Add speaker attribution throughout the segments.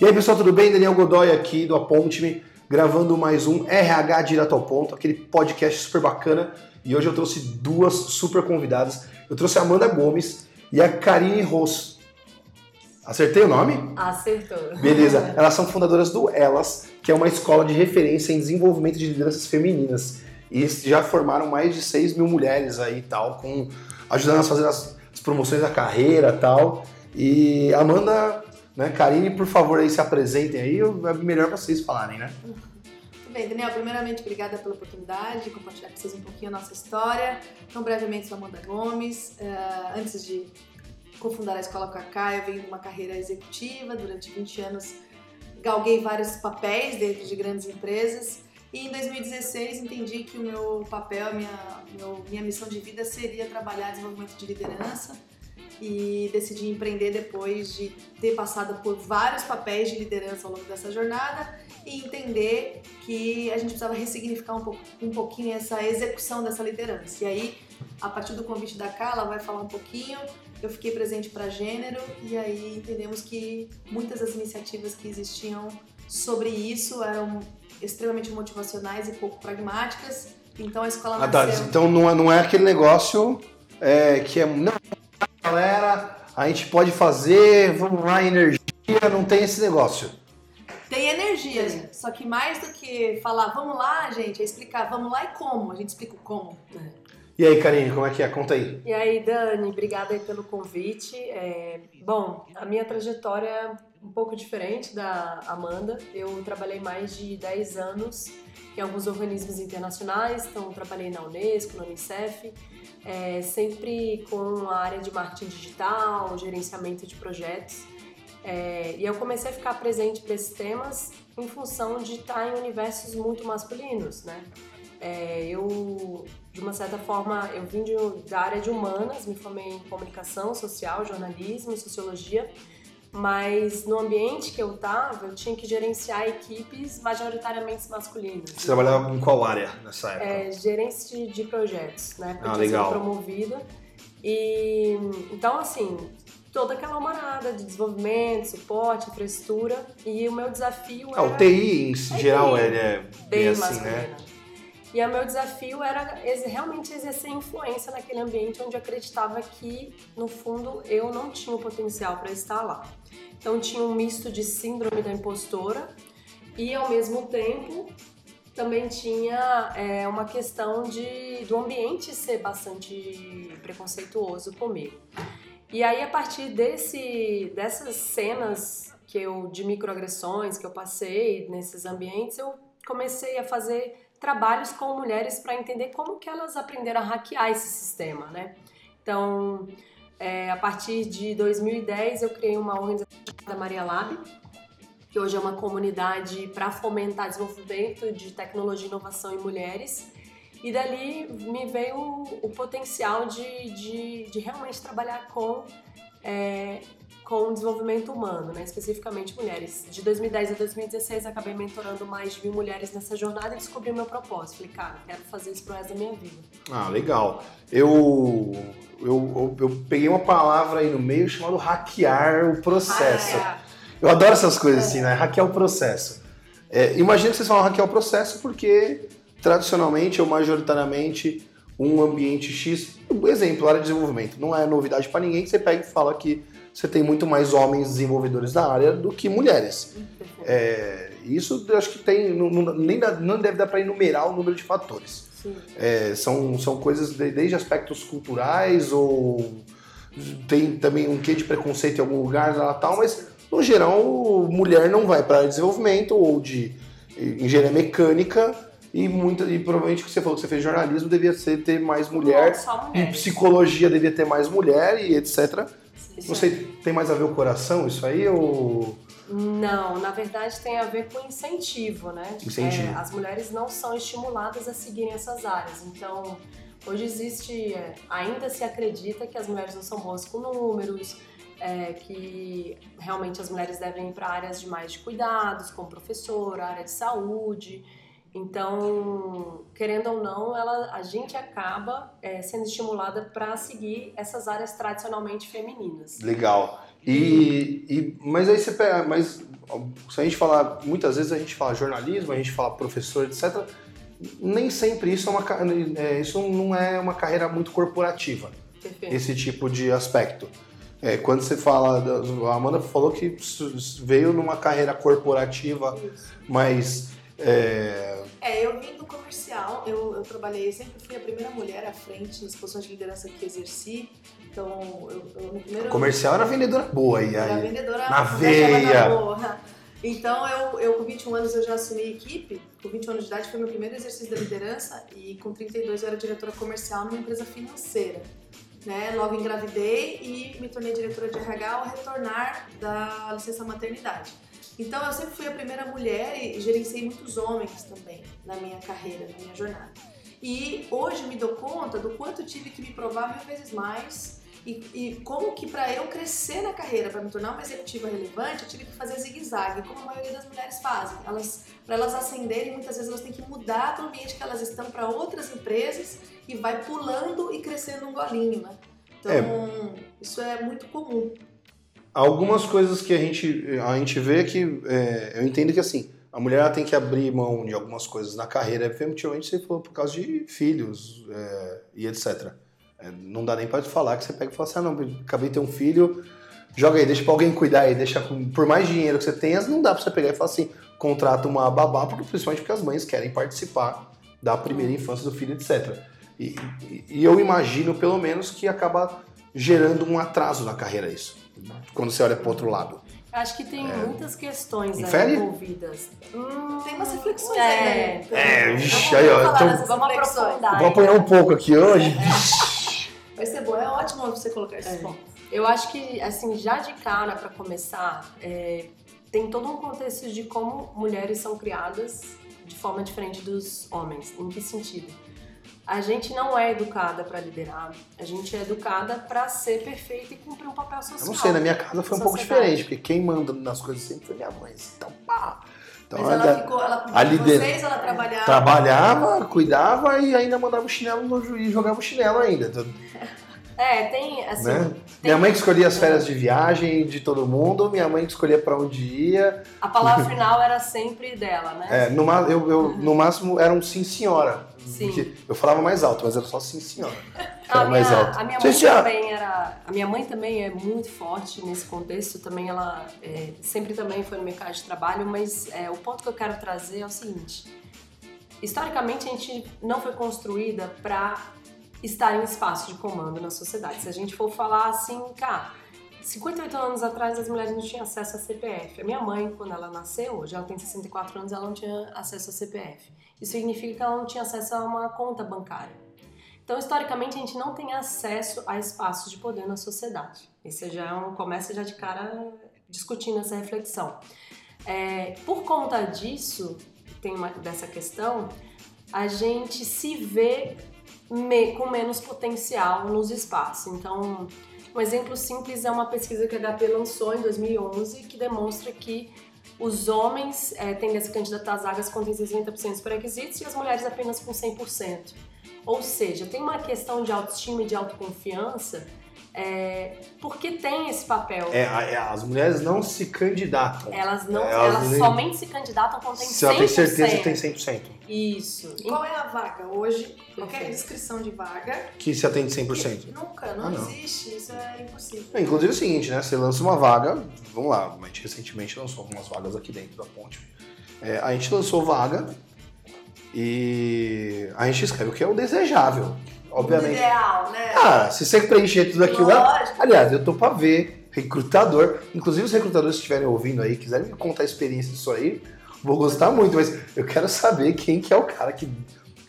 Speaker 1: E aí, pessoal, tudo bem? Daniel Godoy aqui do Aponte-me, gravando mais um RH Direto ao Ponto, aquele podcast super bacana. E hoje eu trouxe duas super convidadas. Eu trouxe a Amanda Gomes e a Karine Ross. Acertei o nome?
Speaker 2: Acertou.
Speaker 1: Beleza. Elas são fundadoras do Elas, que é uma escola de referência em desenvolvimento de lideranças femininas. E já formaram mais de 6 mil mulheres aí e tal, com, ajudando a fazer as, as promoções da carreira e tal. E Amanda, né, Karine, por favor, aí se apresentem aí, é melhor vocês falarem, né?
Speaker 2: Muito bem, Daniel, primeiramente, obrigada pela oportunidade de compartilhar com vocês um pouquinho a nossa história. Então, brevemente, sou Amanda Gomes. Uh, antes de cofundar a escola Cacá, eu venho de uma carreira executiva. Durante 20 anos, galguei vários papéis dentro de grandes empresas. E em 2016 entendi que o meu papel, minha, minha missão de vida seria trabalhar desenvolvimento de liderança e decidi empreender depois de ter passado por vários papéis de liderança ao longo dessa jornada e entender que a gente precisava ressignificar um, pouco, um pouquinho essa execução dessa liderança. E aí, a partir do convite da Carla, vai falar um pouquinho. Eu fiquei presente para gênero e aí entendemos que muitas das iniciativas que existiam sobre isso eram extremamente motivacionais e pouco pragmáticas. Então a escola
Speaker 1: ah, nasceu... Então não é, não é aquele negócio é, que é... Não, galera, a gente pode fazer, vamos lá, energia, não tem esse negócio.
Speaker 2: Tem energia, Sim. só que mais do que falar vamos lá, gente, é explicar vamos lá e como. A gente explica o como.
Speaker 1: E aí, Karine, como é que é? Conta aí.
Speaker 3: E aí, Dani, obrigada aí pelo convite. É, bom, a minha trajetória um pouco diferente da Amanda. Eu trabalhei mais de 10 anos em alguns organismos internacionais, então trabalhei na Unesco, na Unicef, é, sempre com a área de marketing digital, gerenciamento de projetos. É, e eu comecei a ficar presente para esses temas em função de estar em universos muito masculinos, né? É, eu, de uma certa forma, eu vim de, da área de humanas, me formei em comunicação social, jornalismo, sociologia, mas no ambiente que eu estava, eu tinha que gerenciar equipes majoritariamente masculinas.
Speaker 1: Você trabalhava em qual área nessa época?
Speaker 3: É, gerência de projetos, né?
Speaker 1: Porque ah, legal.
Speaker 3: promovida. E então assim, toda aquela marada de desenvolvimento, suporte, infraestrutura. E o meu desafio
Speaker 1: ah, era. o TI em geral é, é bem, bem assim, né?
Speaker 3: E o meu desafio era realmente exercer influência naquele ambiente onde eu acreditava que, no fundo, eu não tinha o potencial para estar lá. Então tinha um misto de síndrome da impostora e, ao mesmo tempo, também tinha é, uma questão de, do ambiente ser bastante preconceituoso comigo. E aí, a partir desse, dessas cenas que eu, de microagressões que eu passei nesses ambientes, eu comecei a fazer trabalhos com mulheres para entender como que elas aprenderam a hackear esse sistema, né? Então, é, a partir de 2010 eu criei uma organização chamada Maria Lab, que hoje é uma comunidade para fomentar desenvolvimento de tecnologia inovação em mulheres. E dali me veio o, o potencial de, de, de, realmente trabalhar com é, com o desenvolvimento humano, né? especificamente mulheres. De 2010 a 2016, acabei mentorando mais de mil mulheres nessa jornada e descobri o meu propósito. Falei, cara, quero fazer isso pro resto da minha vida.
Speaker 1: Ah, legal. Eu, eu, eu, eu peguei uma palavra aí no meio chamada hackear o processo. Ah, é. Eu adoro essas coisas assim, né? Hackear o processo. É, imagina que vocês falam hackear o processo porque, tradicionalmente ou majoritariamente, um ambiente X, exemplo, área de desenvolvimento, não é novidade para ninguém que você pega e fala que você tem muito mais homens desenvolvedores da área do que mulheres. É, isso eu acho que tem, não, nem dá, não deve dar para enumerar o número de fatores. É, são, são coisas de, desde aspectos culturais ou tem também um quê de preconceito em algum lugar tal, mas no geral mulher não vai para desenvolvimento ou de engenharia mecânica e muita e provavelmente que você falou que você fez jornalismo devia ser ter mais mulher,
Speaker 3: em
Speaker 1: psicologia devia ter mais mulher e etc. Você tem mais a ver com o coração isso aí ou
Speaker 3: não, na verdade tem a ver com incentivo, né?
Speaker 1: Incentivo.
Speaker 3: É, as mulheres não são estimuladas a seguirem essas áreas. Então, hoje existe, é, ainda se acredita que as mulheres não são boas com números, é, que realmente as mulheres devem ir para áreas de mais de cuidados, como professora, área de saúde. Então, querendo ou não, ela, a gente acaba é, sendo estimulada para seguir essas áreas tradicionalmente femininas.
Speaker 1: Legal. E, e, mas aí você pega, mas se a gente falar, muitas vezes a gente fala jornalismo, a gente fala professor, etc. Nem sempre isso é uma, é, isso não é uma carreira muito corporativa.
Speaker 3: Perfeito.
Speaker 1: Esse tipo de aspecto. É, quando você fala, a Amanda falou que veio numa carreira corporativa,
Speaker 3: Isso.
Speaker 1: mas é,
Speaker 2: É, eu vim do comercial, eu, eu trabalhei, sempre fui a primeira mulher à frente nas posições de liderança que exerci. Então, eu, eu no primeiro.
Speaker 1: comercial era vendedora boa aí.
Speaker 2: Era vendedora
Speaker 1: na veia.
Speaker 2: Então, eu, eu com 21 anos eu já assumi equipe. Com 21 anos de idade foi meu primeiro exercício da liderança e com 32 eu era diretora comercial numa empresa financeira. Né? Logo engravidei e me tornei diretora de RH ao retornar da licença maternidade. Então, eu sempre fui a primeira mulher e gerenciei muitos homens também na minha carreira, na minha jornada. E hoje me dou conta do quanto tive que me provar mil vezes mais e, e como que para eu crescer na carreira, para me tornar uma executiva relevante, eu tive que fazer zigue-zague, como a maioria das mulheres fazem. Elas, para elas ascenderem, muitas vezes elas têm que mudar do ambiente que elas estão para outras empresas e vai pulando e crescendo um golinho, né? Então, isso é muito comum.
Speaker 1: Algumas coisas que a gente, a gente vê que é, eu entendo que assim, a mulher tem que abrir mão de algumas coisas na carreira, efetivamente você falou por causa de filhos é, e etc. É, não dá nem te falar que você pega e fala assim, ah não, acabei de ter um filho, joga aí, deixa pra alguém cuidar aí, deixa por mais dinheiro que você tenha, não dá pra você pegar e falar assim, contrata uma babá, porque, principalmente porque as mães querem participar da primeira infância do filho, etc. E, e- eu imagino, pelo menos, que acaba gerando um atraso na carreira isso. Quando você olha pro outro lado.
Speaker 3: Acho que tem muitas questões
Speaker 1: Infere?
Speaker 3: envolvidas. Hum,
Speaker 2: Tem umas reflexões
Speaker 3: é.
Speaker 2: aí, né?
Speaker 1: É,
Speaker 2: Vamos
Speaker 1: vixe, aí, ó, então-
Speaker 3: Vamos aprofundar.
Speaker 1: Vou apanhar um pouco aqui hoje.
Speaker 2: Vai ser bom, é ótimo você colocar esses
Speaker 3: É.
Speaker 2: pontos.
Speaker 3: Eu acho que, assim, já de cara, para começar, é, tem todo um contexto de como mulheres são criadas de forma diferente dos homens. Em que sentido? A gente não é educada para liderar, a gente é educada para ser perfeita e cumprir um papel social.
Speaker 1: Eu não sei, na minha casa foi um pouco diferente, porque quem manda nas coisas sempre foi minha mãe. Então, pá. Então,
Speaker 2: Mas ela
Speaker 1: ela
Speaker 2: ficou, ela
Speaker 1: a
Speaker 2: de
Speaker 1: lider-
Speaker 2: vocês, ela trabalhava.
Speaker 1: trabalhava, cuidava e ainda mandava o chinelo no juiz, jogava o chinelo ainda. então,
Speaker 3: É, tem, assim...
Speaker 1: né?
Speaker 3: tem-
Speaker 1: Minha mãe que escolhia as férias de viagem de todo mundo, minha mãe que escolhia pra onde ia.
Speaker 3: A palavra final era sempre dela, né?
Speaker 1: É, no, eu, eu- no máximo era um sim senhora.
Speaker 3: Sim.
Speaker 1: Eu falava mais alto, mas era só sim senhora. Era mais
Speaker 3: minha,
Speaker 1: alto.
Speaker 3: a minha
Speaker 1: Sim,
Speaker 3: mãe
Speaker 1: senhora.
Speaker 3: também era. A minha mãe também é muito forte nesse contexto. Também ela é, sempre também foi no mercado de trabalho, mas é, o ponto que eu quero trazer é o seguinte: historicamente a gente não foi construída para estar em espaço de comando na sociedade. Se a gente for falar assim, cara, 58 anos atrás as mulheres não tinham acesso a CPF. A minha mãe, quando ela nasceu, hoje ela tem 64 anos, ela não tinha acesso a CPF. Isso significa que ela não tinha acesso a uma conta bancária. Então, historicamente, a gente não tem acesso a espaços de poder na sociedade. Esse já é um começa já de cara discutindo essa reflexão. É, por conta disso, tem uma, dessa questão, a gente se vê me- com menos potencial nos espaços. Então, um exemplo simples é uma pesquisa que a HP lançou em 2011 que demonstra que os homens eh, tendem a se candidatar às vagas com 60% dos pré-requisitos e as mulheres apenas com 100%. Ou seja, tem uma questão de autoestima e de autoconfiança é, porque tem esse papel.
Speaker 1: É, é, as mulheres não se candidatam.
Speaker 3: Elas não,
Speaker 1: Elas
Speaker 3: elas,
Speaker 1: nem-
Speaker 3: somente se candidatam quando tem 100%.
Speaker 1: Se ela tem certeza que tem 100%.
Speaker 3: Isso.
Speaker 2: E qual é a vaga? Hoje, qualquer
Speaker 3: Perfeito.
Speaker 2: descrição de vaga,
Speaker 1: Que se atende 100%.
Speaker 2: nunca, não,
Speaker 1: Ah, não.
Speaker 2: existe, isso é impossível.
Speaker 1: É, Inclusive é o seguinte, né? Você lança uma vaga, vamos lá, a gente recentemente lançou algumas vagas aqui dentro da ponte. É, a gente lançou vaga e a gente escreve o que é o desejável, obviamente.
Speaker 2: ideal, né?
Speaker 1: Cara, se você preencher tudo aquilo lá.
Speaker 2: Lógico.
Speaker 1: Aliás, eu tô pra ver, recrutador. Inclusive, os recrutadores que estiverem ouvindo aí, quiserem me contar a experiência disso aí, vou gostar muito, mas eu quero saber quem que é o cara que.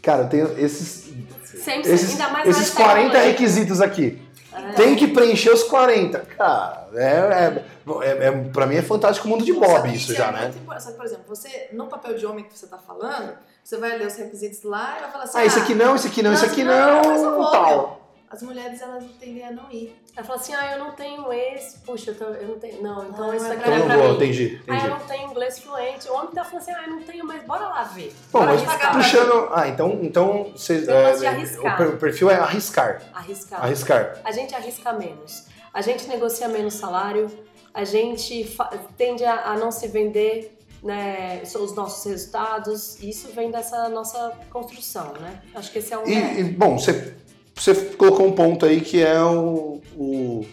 Speaker 1: Cara, eu tenho esses,
Speaker 3: Sempre,
Speaker 1: esses,
Speaker 3: ainda mais
Speaker 1: esses 40
Speaker 3: tecnologia.
Speaker 1: requisitos aqui.
Speaker 3: É.
Speaker 1: Tem que preencher os 40. Cara, é, é, é, é- pra mim é fantástico o mundo de Bob isso
Speaker 2: é
Speaker 1: já, né?
Speaker 2: muito importante. Só que, por exemplo, você, no papel de homem que você tá falando, você vai ler os requisitos lá e vai falar assim:
Speaker 1: Ah, esse aqui não, esse aqui não, esse aqui
Speaker 2: não,
Speaker 1: não, tal.
Speaker 2: as mulheres elas tendem a não ir.
Speaker 3: Ela fala assim, ah, eu não tenho esse, puxa, eu, tô- eu não tenho. Não, então
Speaker 2: Ah,
Speaker 3: isso
Speaker 2: é
Speaker 3: aqui
Speaker 2: pra
Speaker 3: não
Speaker 1: Então
Speaker 3: é
Speaker 1: não
Speaker 3: pra
Speaker 1: vou,
Speaker 3: mim.
Speaker 1: entendi,
Speaker 3: Ah, eu
Speaker 1: entendi.
Speaker 3: não tenho inglês fluente. O homem tá falando assim, ah, eu não tenho, mas bora lá ver.
Speaker 1: Bom,
Speaker 3: Bora
Speaker 1: mas puxando. Ah, então, então você,
Speaker 3: Eu gosto de
Speaker 1: é,
Speaker 3: arriscar.
Speaker 1: o per- o perfil é arriscar.
Speaker 3: Arriscar.
Speaker 1: Arriscar.
Speaker 3: A gente arrisca menos. A gente negocia menos salário. A gente tende a, a não se vender né, os nossos resultados. Isso vem dessa nossa construção, né? Acho que esse é um...
Speaker 1: E, e, bom, você, você colocou um ponto aí que é o, o,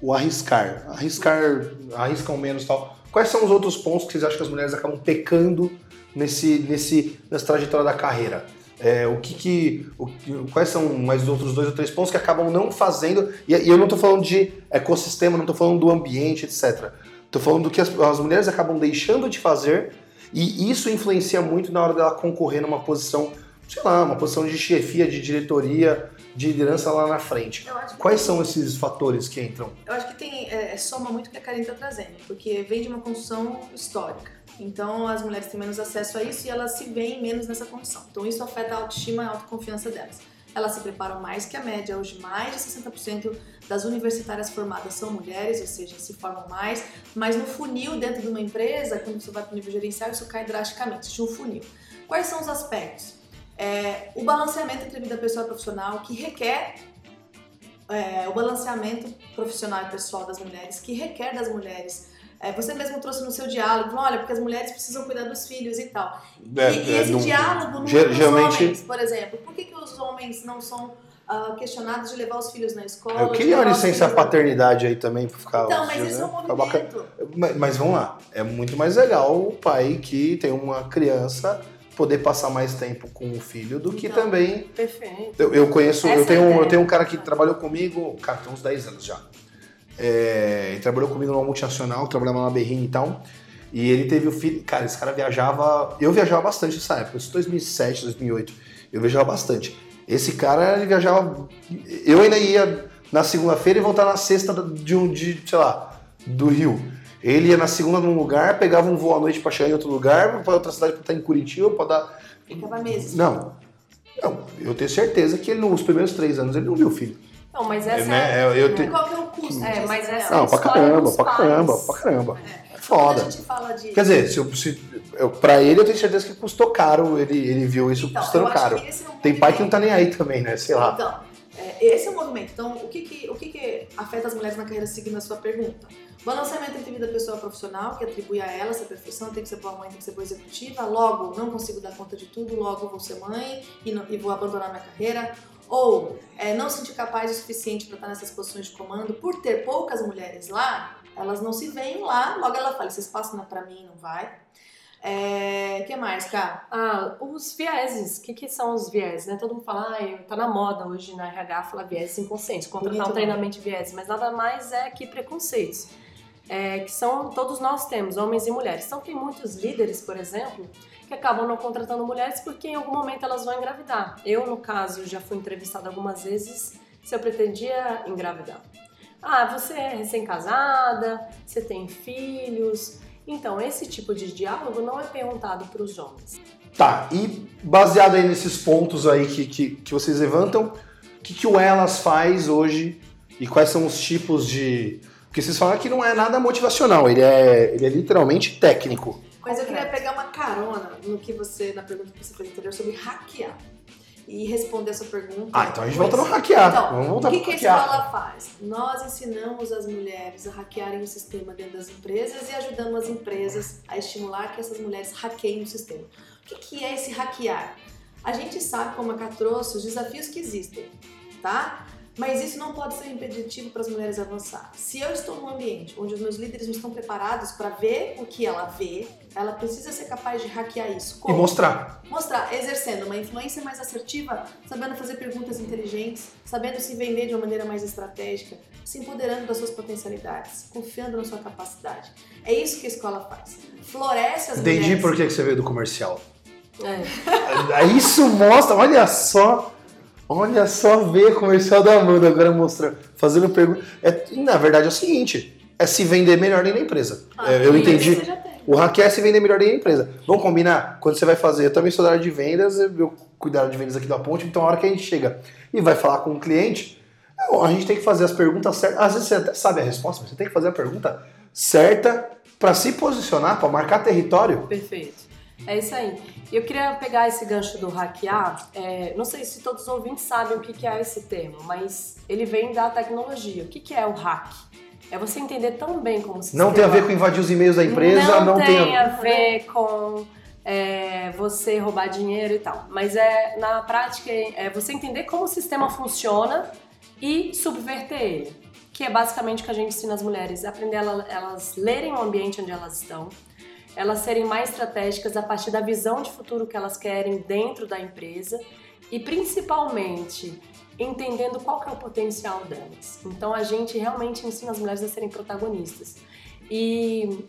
Speaker 1: o arriscar. Arriscar, arriscam menos tal. Quais são os outros pontos que vocês acham que as mulheres acabam pecando nesse, nesse, nessa trajetória da carreira? É, o que que, o quais são mais os outros dois ou três pontos que acabam não fazendo? E, e eu não estou falando de ecossistema, não estou falando do ambiente, etc. Estou falando do que as, as mulheres acabam deixando de fazer e isso influencia muito na hora dela concorrer numa posição, sei lá, uma posição de chefia, de diretoria, de liderança lá na frente. Quais
Speaker 2: tem-
Speaker 1: são esses fatores que entram?
Speaker 2: Eu acho que tem é, é, soma muito o que a Karine está trazendo, porque vem de uma construção histórica. Então as mulheres têm menos acesso a isso e elas se veem menos nessa condição. Então isso afeta a autoestima e a autoconfiança delas. Elas se preparam mais que a média. Hoje, mais de 60% das universitárias formadas são mulheres, ou seja, se formam mais. Mas no funil dentro de uma empresa, quando você vai para o nível gerencial, isso cai drasticamente. Existe um funil. Quais são os aspectos? É, o balanceamento entre vida pessoal e profissional, que requer é, o balanceamento profissional e pessoal das mulheres, que requer das mulheres. É, você mesmo trouxe no seu diálogo, falou, olha, porque as mulheres precisam cuidar dos filhos e tal.
Speaker 1: É,
Speaker 2: e, e esse diálogo não é dos
Speaker 1: geralmente-
Speaker 2: homens, por exemplo. Por que, que os homens não são ah, questionados de levar os filhos na escola?
Speaker 1: Eu queria uma licença paternidade aí também pra ficar.
Speaker 2: Então, mas isso é
Speaker 1: né?
Speaker 2: um movimento.
Speaker 1: Mas, mas vamos lá, é muito mais legal o pai que tem uma criança poder passar mais tempo com o filho do que
Speaker 2: Então.
Speaker 1: também.
Speaker 3: Perfeito.
Speaker 1: Eu, eu conheço,
Speaker 3: Essa
Speaker 1: eu
Speaker 3: é
Speaker 1: tenho, um-
Speaker 3: ideia.
Speaker 1: eu tenho um cara que trabalhou comigo, cara, tem uns 10 anos já. É, ele trabalhou comigo numa multinacional, trabalhava na Berrini e tal. E ele teve o filho. Cara, esse cara viajava. Eu viajava bastante nessa época, isso 2007, 2008. Eu viajava bastante. Esse cara, ele viajava. Eu ainda ia na segunda-feira e voltar na sexta de um, de, sei lá, do Rio. Ele ia na segunda num lugar, pegava um voo à noite pra chegar em outro lugar, pra outra cidade pra estar em Curitiba, pra dar.
Speaker 2: Ficava meses.
Speaker 1: Não. Não, eu tenho certeza que ele, nos primeiros três anos ele não viu o filho.
Speaker 3: Não, mas
Speaker 1: É,
Speaker 3: essa
Speaker 1: né? Eu- eu
Speaker 3: é-
Speaker 1: tenho-
Speaker 2: Qual que é o custo
Speaker 3: É, mas essa-
Speaker 1: Não, pra
Speaker 3: história
Speaker 1: caramba,
Speaker 3: dos
Speaker 1: pra
Speaker 3: pais.
Speaker 1: caramba, pra caramba. É foda.
Speaker 2: gente fala de...
Speaker 1: Quer dizer, se, eu- se, pra ele eu tenho certeza que custou caro, ele, ele viu isso
Speaker 2: Então,
Speaker 1: custando caro.
Speaker 2: é um
Speaker 1: Tem pai que não tá nem aí também, né? Sei lá.
Speaker 2: Então, é, esse é o movimento. Então, o que que, o que que afeta as mulheres na carreira seguindo a sua pergunta? Balanceamento entre vida pessoal e profissional, que atribui a ela essa perfeição, tem que ser boa mãe, tem que ser boa executiva, logo não consigo dar conta de tudo, logo vou ser mãe e, não- e vou abandonar minha carreira. Ou é, não sentir capaz o suficiente para estar nessas posições de comando, por ter poucas mulheres lá, elas não se veem lá, logo ela fala, esse espaço não é para mim, não vai. É, que mais, cara?
Speaker 3: Ah, os vieses. O que, que são os vieses? Né? Todo mundo fala, ah, tá na moda hoje na RH falar vieses inconscientes, contratar
Speaker 2: Bonito
Speaker 3: um treinamento de vieses, mas nada mais é que preconceitos. É, que são todos nós temos, homens e mulheres. Então tem muitos líderes, por exemplo, que acabam não contratando mulheres porque em algum momento elas vão engravidar. Eu, no caso, já fui entrevistada algumas vezes se eu pretendia engravidar. Ah, você é recém-casada, você tem filhos. Então, esse tipo de diálogo não é perguntado para os homens.
Speaker 1: Tá, e baseado aí nesses pontos aí que, que, que vocês levantam, o que, que o Elas faz hoje e quais são os tipos de. Porque vocês falaram que não é nada motivacional, ele é, ele é literalmente técnico.
Speaker 2: Mas eu queria pegar uma carona no que você, na pergunta que você fez anterior sobre hackear. E responder a sua pergunta.
Speaker 1: Ah, então a gente volta no hackear.
Speaker 2: Então,
Speaker 1: Vamos voltar
Speaker 2: o que, que a escola faz? Nós ensinamos as mulheres a hackearem o sistema dentro das empresas e ajudamos as empresas a estimular que essas mulheres hackeiem o sistema. O que, que é esse hackear? A gente sabe, como a Cá trouxe, os desafios que existem, tá? Mas isso não pode ser impeditivo para as mulheres avançar. Se eu estou num ambiente onde os meus líderes não estão preparados para ver o que ela vê, ela precisa ser capaz de hackear isso.
Speaker 1: E
Speaker 2: Como?
Speaker 1: mostrar.
Speaker 2: Mostrar, exercendo uma influência mais assertiva, sabendo fazer perguntas inteligentes, sabendo se vender de uma maneira mais estratégica, se empoderando das suas potencialidades, confiando na sua capacidade. É isso que a escola faz. Floresce as
Speaker 1: Entendi
Speaker 2: mulheres.
Speaker 1: por que que você veio do comercial.
Speaker 3: É.
Speaker 1: Isso mostra, olha só. Olha só ver comercial da Amanda agora mostrando, fazendo pergunta. É, na verdade é o seguinte: é se vender melhor dentro da empresa.
Speaker 2: Ah,
Speaker 1: É, eu entendi. O hackear é se vender melhor dentro da empresa. Vamos combinar? Quando você vai fazer, eu também sou da área de vendas, eu cuidar de vendas aqui da ponte, então a hora que a gente chega e vai falar com o cliente, a gente tem que fazer as perguntas certas. Às vezes você até sabe a resposta, mas você tem que fazer a pergunta certa para se posicionar, para marcar território.
Speaker 3: Perfeito. É isso aí. Eu queria pegar esse gancho do hackear. É, não sei se todos os ouvintes sabem o que é esse termo, mas ele vem da tecnologia. O que é o hack? É você entender tão bem como se
Speaker 1: Não tem a ver com invadir os e-mails da empresa,
Speaker 3: não,
Speaker 1: não
Speaker 3: tem, tem a ver com é, você roubar dinheiro e tal. Mas é na prática é você entender como o sistema funciona e subverter ele. Que é basicamente o que a gente ensina as mulheres, aprender elas, elas lerem o ambiente onde elas estão, elas serem mais estratégicas a partir da visão de futuro que elas querem dentro da empresa e principalmente entendendo qual que é o potencial delas. Então a gente realmente ensina as mulheres a serem protagonistas. E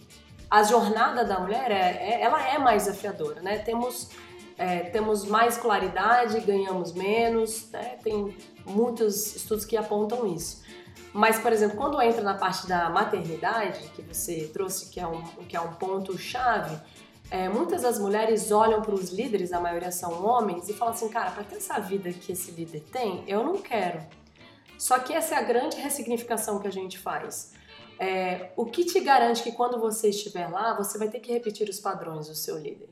Speaker 3: a jornada da mulher é, é ela é mais desafiadora, né? Temos é, temos mais claridade, ganhamos menos, né? tem muitos estudos que apontam isso. Mas, por exemplo, quando entra na parte da maternidade, que você trouxe, que é um, que é um ponto-chave, é, muitas das mulheres olham para os líderes, a maioria são homens, e falam assim: cara, para ter essa vida que esse líder tem, eu não quero. Só que essa é a grande ressignificação que a gente faz. É, o que te garante que quando você estiver lá, você vai ter que repetir os padrões do seu líder?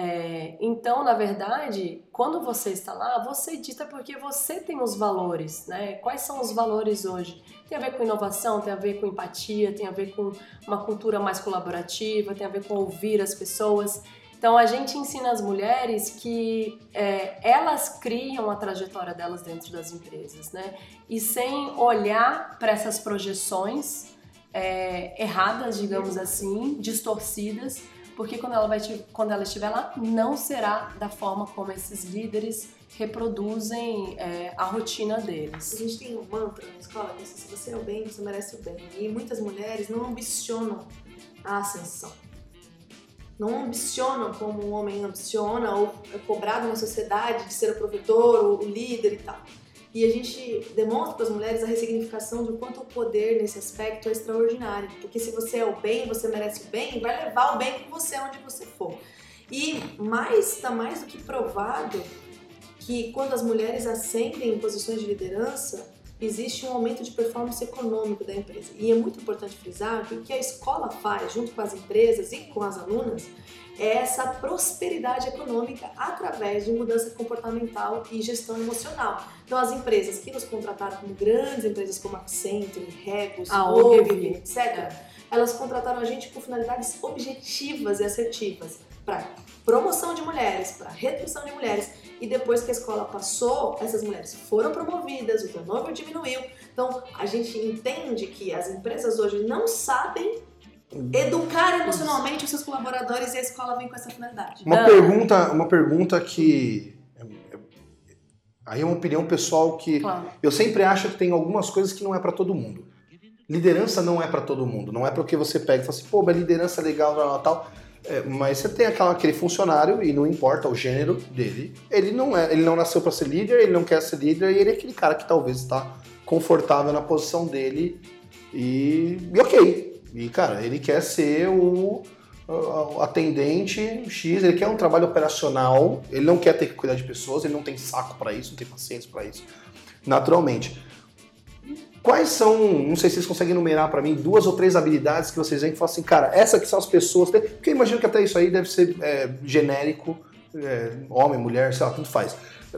Speaker 3: É, então, na verdade, quando você está lá, você dita porque você tem os valores, né? Quais são os valores hoje? Tem a ver com inovação, tem a ver com empatia, tem a ver com uma cultura mais colaborativa, tem a ver com ouvir as pessoas. Então, a gente ensina as mulheres que é, elas criam a trajetória delas dentro das empresas, né? E sem olhar para essas projeções é, erradas, digamos assim, distorcidas, porque quando ela, vai, quando ela estiver lá, não será da forma como esses líderes reproduzem é, a rotina deles.
Speaker 2: A gente tem um mantra na escola que é assim, se você é o bem, você merece o bem. E muitas mulheres não ambicionam a ascensão. Não ambicionam como um homem ambiciona ou é cobrado na sociedade de ser o provedor, o líder e tal. E a gente demonstra para as mulheres a ressignificação de quanto o poder nesse aspecto é extraordinário. Porque se você é o bem, você merece o bem, vai levar o bem com você onde você for. E mais, está mais do que provado que quando as mulheres ascendem em posições de liderança, existe um aumento de performance econômico da empresa. E é muito importante frisar que o que a escola faz junto com as empresas e com as alunas é essa prosperidade econômica através de mudança comportamental e gestão emocional. Então, as empresas que nos contrataram como grandes empresas como Accenture, Regus, Ogilvy, etc., é. elas contrataram a gente com finalidades objetivas e assertivas para promoção de mulheres, para redução de mulheres. E depois que a escola passou, essas mulheres foram promovidas, o turnover diminuiu. Então, a gente entende que as empresas hoje não sabem educar emocionalmente os seus colaboradores e a escola vem com essa finalidade.
Speaker 1: Uma, pergunta, uma pergunta que. É, é, aí é uma opinião pessoal que claro. eu sempre acho que tem algumas coisas que não é para todo mundo. Liderança não é para todo mundo. Não é porque você pega e fala assim, pô, mas liderança é legal, tal, tal. É, mas você tem aquela, aquele funcionário e não importa o gênero dele, ele não é, ele não nasceu para ser líder, ele não quer ser líder e ele é aquele cara que talvez está confortável na posição dele e, e ok, e, cara, ele quer ser o, atendente X, ele quer um trabalho operacional, ele não quer ter que cuidar de pessoas, ele não tem saco para isso, não tem paciência para isso, naturalmente. Quais são, não sei se vocês conseguem enumerar para mim, duas ou três habilidades que vocês veem que falam assim, cara, essa que são as pessoas, porque eu imagino que até isso aí deve ser é, genérico, é, homem, mulher, sei lá, tudo faz.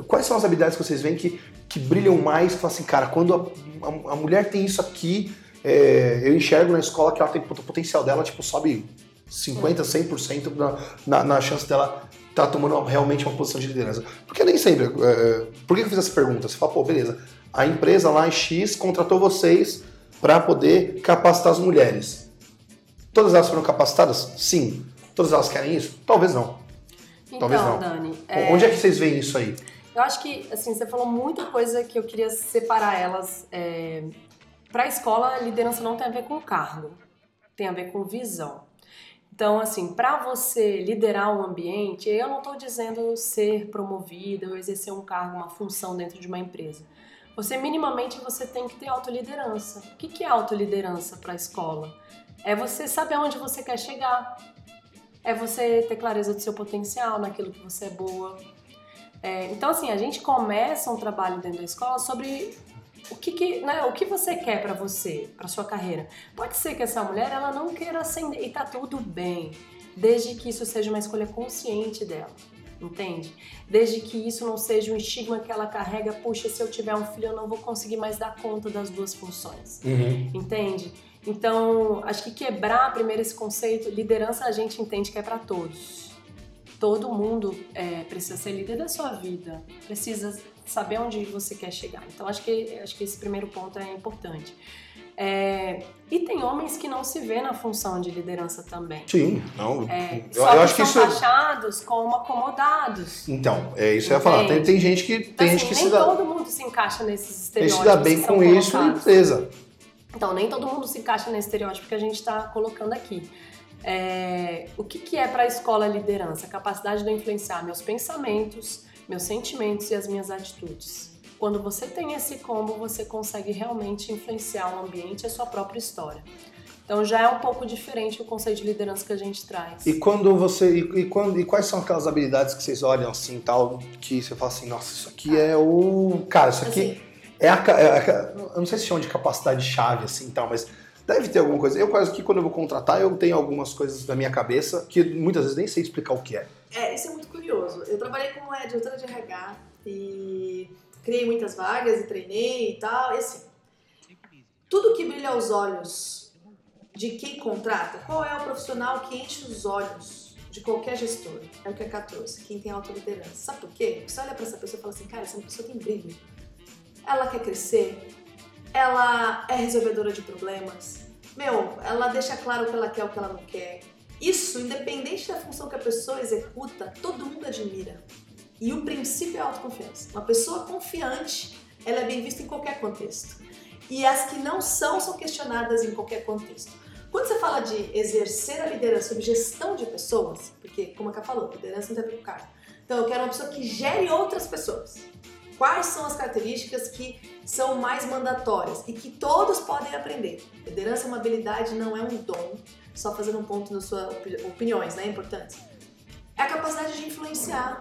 Speaker 1: Quais são as habilidades que vocês veem que, que brilham mais, que falam assim, cara, quando a, a, a mulher tem isso aqui, é, eu enxergo na escola que ela tem o potencial dela, tipo, sobe 50, 100% na, na, na chance dela estar tá tomando realmente uma posição de liderança. Porque nem sempre. É, por que eu fiz essa pergunta? Você fala, pô, beleza, a empresa lá em X contratou vocês para poder capacitar as mulheres. Todas elas foram capacitadas? Sim. Todas elas querem isso? Talvez não.
Speaker 3: Então,
Speaker 1: Talvez não.
Speaker 3: Dani.
Speaker 1: É... Onde é que vocês veem isso aí?
Speaker 3: Eu acho que, assim, você falou muita coisa que eu queria separar elas é, para a escola, a liderança não tem a ver com cargo, tem a ver com visão. Então, assim, para você liderar um ambiente, eu não estou dizendo ser promovida ou exercer um cargo, uma função dentro de uma empresa. você minimamente você tem que ter autoliderança. O que, que é autoliderança para a escola? É você saber onde você quer chegar. É você ter clareza do seu potencial, naquilo que você é boa. É, então, assim, a gente começa um trabalho dentro da escola sobre o que, que, né, o que você quer para você, para sua carreira. Pode ser que essa mulher ela não queira ascender e tá tudo bem, desde que isso seja uma escolha consciente dela entende? Desde que isso não seja um estigma que ela carrega, puxa, se eu tiver um filho eu não vou conseguir mais dar conta das duas funções, uhum. entende? Então, acho que quebrar primeiro esse conceito, liderança a gente entende que é para todos. Todo mundo é, precisa ser líder da sua vida, precisa saber onde você quer chegar. Então, acho que, acho que esse primeiro ponto é importante. É, e tem homens que não se vê na função de liderança também.
Speaker 1: Sim, não.
Speaker 3: É, eu, só eu acho que são isso... taxados como acomodados.
Speaker 1: Então, é isso que eu ia falar. Tem, tem gente que tem
Speaker 3: assim,
Speaker 1: gente que
Speaker 3: nem
Speaker 1: se
Speaker 3: dá. todo mundo se encaixa nesses estereótipos.
Speaker 1: se dá bem com isso, beleza.
Speaker 3: Então, nem todo mundo se encaixa nesse estereótipo que a gente está colocando aqui. É, o que, que é para a escola liderança? A capacidade de influenciar meus pensamentos, meus sentimentos e as minhas atitudes. Quando você tem esse combo, você consegue realmente influenciar o ambiente e a sua própria história. Então já é um pouco diferente o conceito de liderança que a gente traz.
Speaker 1: E quando você e, e, quando e quais são aquelas habilidades que vocês olham assim tal que você fala assim, nossa, isso aqui é o cara, isso aqui assim, é, a, é, a, eu não sei se chama de capacidade chave assim tal, mas deve ter alguma coisa. Eu quase que quando eu vou contratar eu tenho algumas coisas na minha cabeça que muitas vezes nem sei explicar o que é.
Speaker 2: É, isso é muito curioso. Eu trabalhei como editora de RH e criei muitas vagas e treinei e tal, e assim. Tudo que brilha aos olhos de quem contrata, qual é o profissional que enche os olhos de qualquer gestor? É o que Cá trouxe, quem tem autoliderança. Sabe por quê? Você olha para essa pessoa e fala assim, cara, essa pessoa tem brilho. Ela quer crescer, ela é resolvedora de problemas, meu, ela deixa claro o que ela quer, o que ela não quer. Isso, independente da função que a pessoa executa, todo mundo admira. E o princípio é a autoconfiança. Uma pessoa confiante, ela é bem vista em qualquer contexto. E as que não são, são questionadas em qualquer contexto. Quando você fala de exercer a liderança sobre gestão de pessoas, porque, como a Ká falou, liderança não tem a ver com cargo. Então, eu quero uma pessoa que gere outras pessoas. Quais são as características que são mais mandatórias e que todos podem aprender? Liderança é uma habilidade, não é um dom. Só fazendo um ponto nas suas opiniões, né? Importante. É a capacidade de influenciar,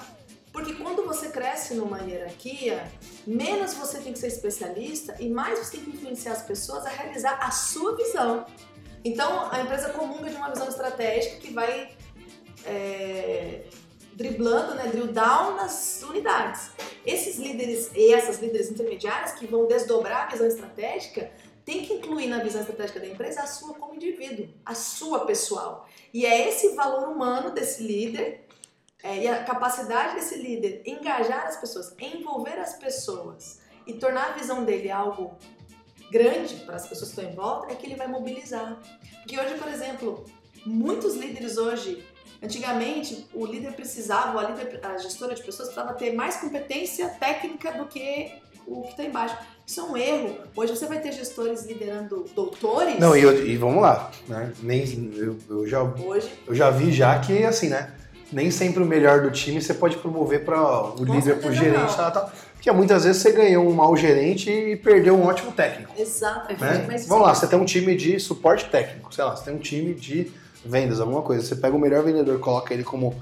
Speaker 2: porque quando você cresce numa hierarquia, menos você tem que ser especialista e mais você tem que influenciar as pessoas a realizar a sua visão. Então, a empresa comunga de uma visão estratégica que vai é, driblando, né, drill down nas unidades. Esses líderes e essas líderes intermediárias que vão desdobrar a visão estratégica tem que incluir na visão estratégica da empresa a sua como indivíduo, a sua pessoal. E é esse valor humano desse líder é, e a capacidade desse líder engajar as pessoas, envolver as pessoas e tornar a visão dele algo grande para as pessoas que estão em volta, é que ele vai mobilizar. Porque hoje, por exemplo, muitos líderes hoje, antigamente o líder precisava, a, líder, a gestora de pessoas precisava ter mais competência técnica do que o que está embaixo. Isso é um erro. Hoje você vai ter gestores liderando doutores.
Speaker 1: Não, e, e vamos lá, né? Nem, eu, eu, já, Hoje... eu já vi já que, assim, né? nem sempre o melhor do time você pode promover para o Com líder, para o gerente, tal, tal. Porque muitas vezes você ganhou um mau gerente e perdeu um ótimo técnico.
Speaker 2: Exatamente.
Speaker 1: Né? Vamos lá, você tem um time de suporte técnico, sei lá, você tem um time de vendas, alguma coisa. Você pega o melhor vendedor, coloca ele como.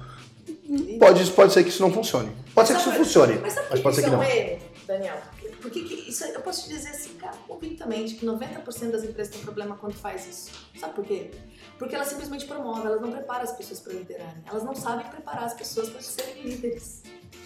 Speaker 1: Pode, pode ser que isso não funcione. Pode ser que isso funcione.
Speaker 2: Mas, mas pode ser que não. É erro, Daniel? Porque que isso, eu posso te dizer assim, cara, convictamente, que 90% das empresas têm problema quando faz isso. Sabe por quê? Porque elas simplesmente promovem, elas não preparam as pessoas para liderarem. Elas não sabem preparar as pessoas para serem líderes.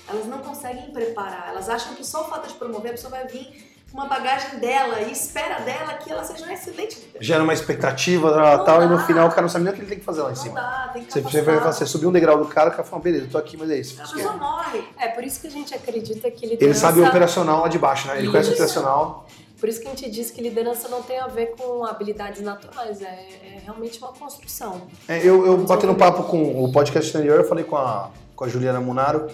Speaker 2: Elas não conseguem preparar. Elas acham que só o fato de promover a pessoa vai vir uma bagagem dela e espera dela que ela seja uma excelente líder.
Speaker 1: Gera uma expectativa tal, tal e no final o cara não sabe nem o que ele tem que fazer lá em
Speaker 2: não
Speaker 1: cima.
Speaker 2: Dá, tem que
Speaker 1: você, você, vai, você subir um degrau do cara, o cara fala, beleza, tô aqui, mas é isso.
Speaker 2: A pessoa morre.
Speaker 3: É por isso que a gente acredita que
Speaker 1: liderança... Ele sabe o operacional lá de baixo, né? Ele isso. conhece o operacional.
Speaker 3: Por isso que a gente diz que liderança não tem a ver com habilidades naturais, é, é realmente uma construção.
Speaker 1: É, eu, eu batendo papo com o podcast anterior, eu falei com a, com a Juliana Munaro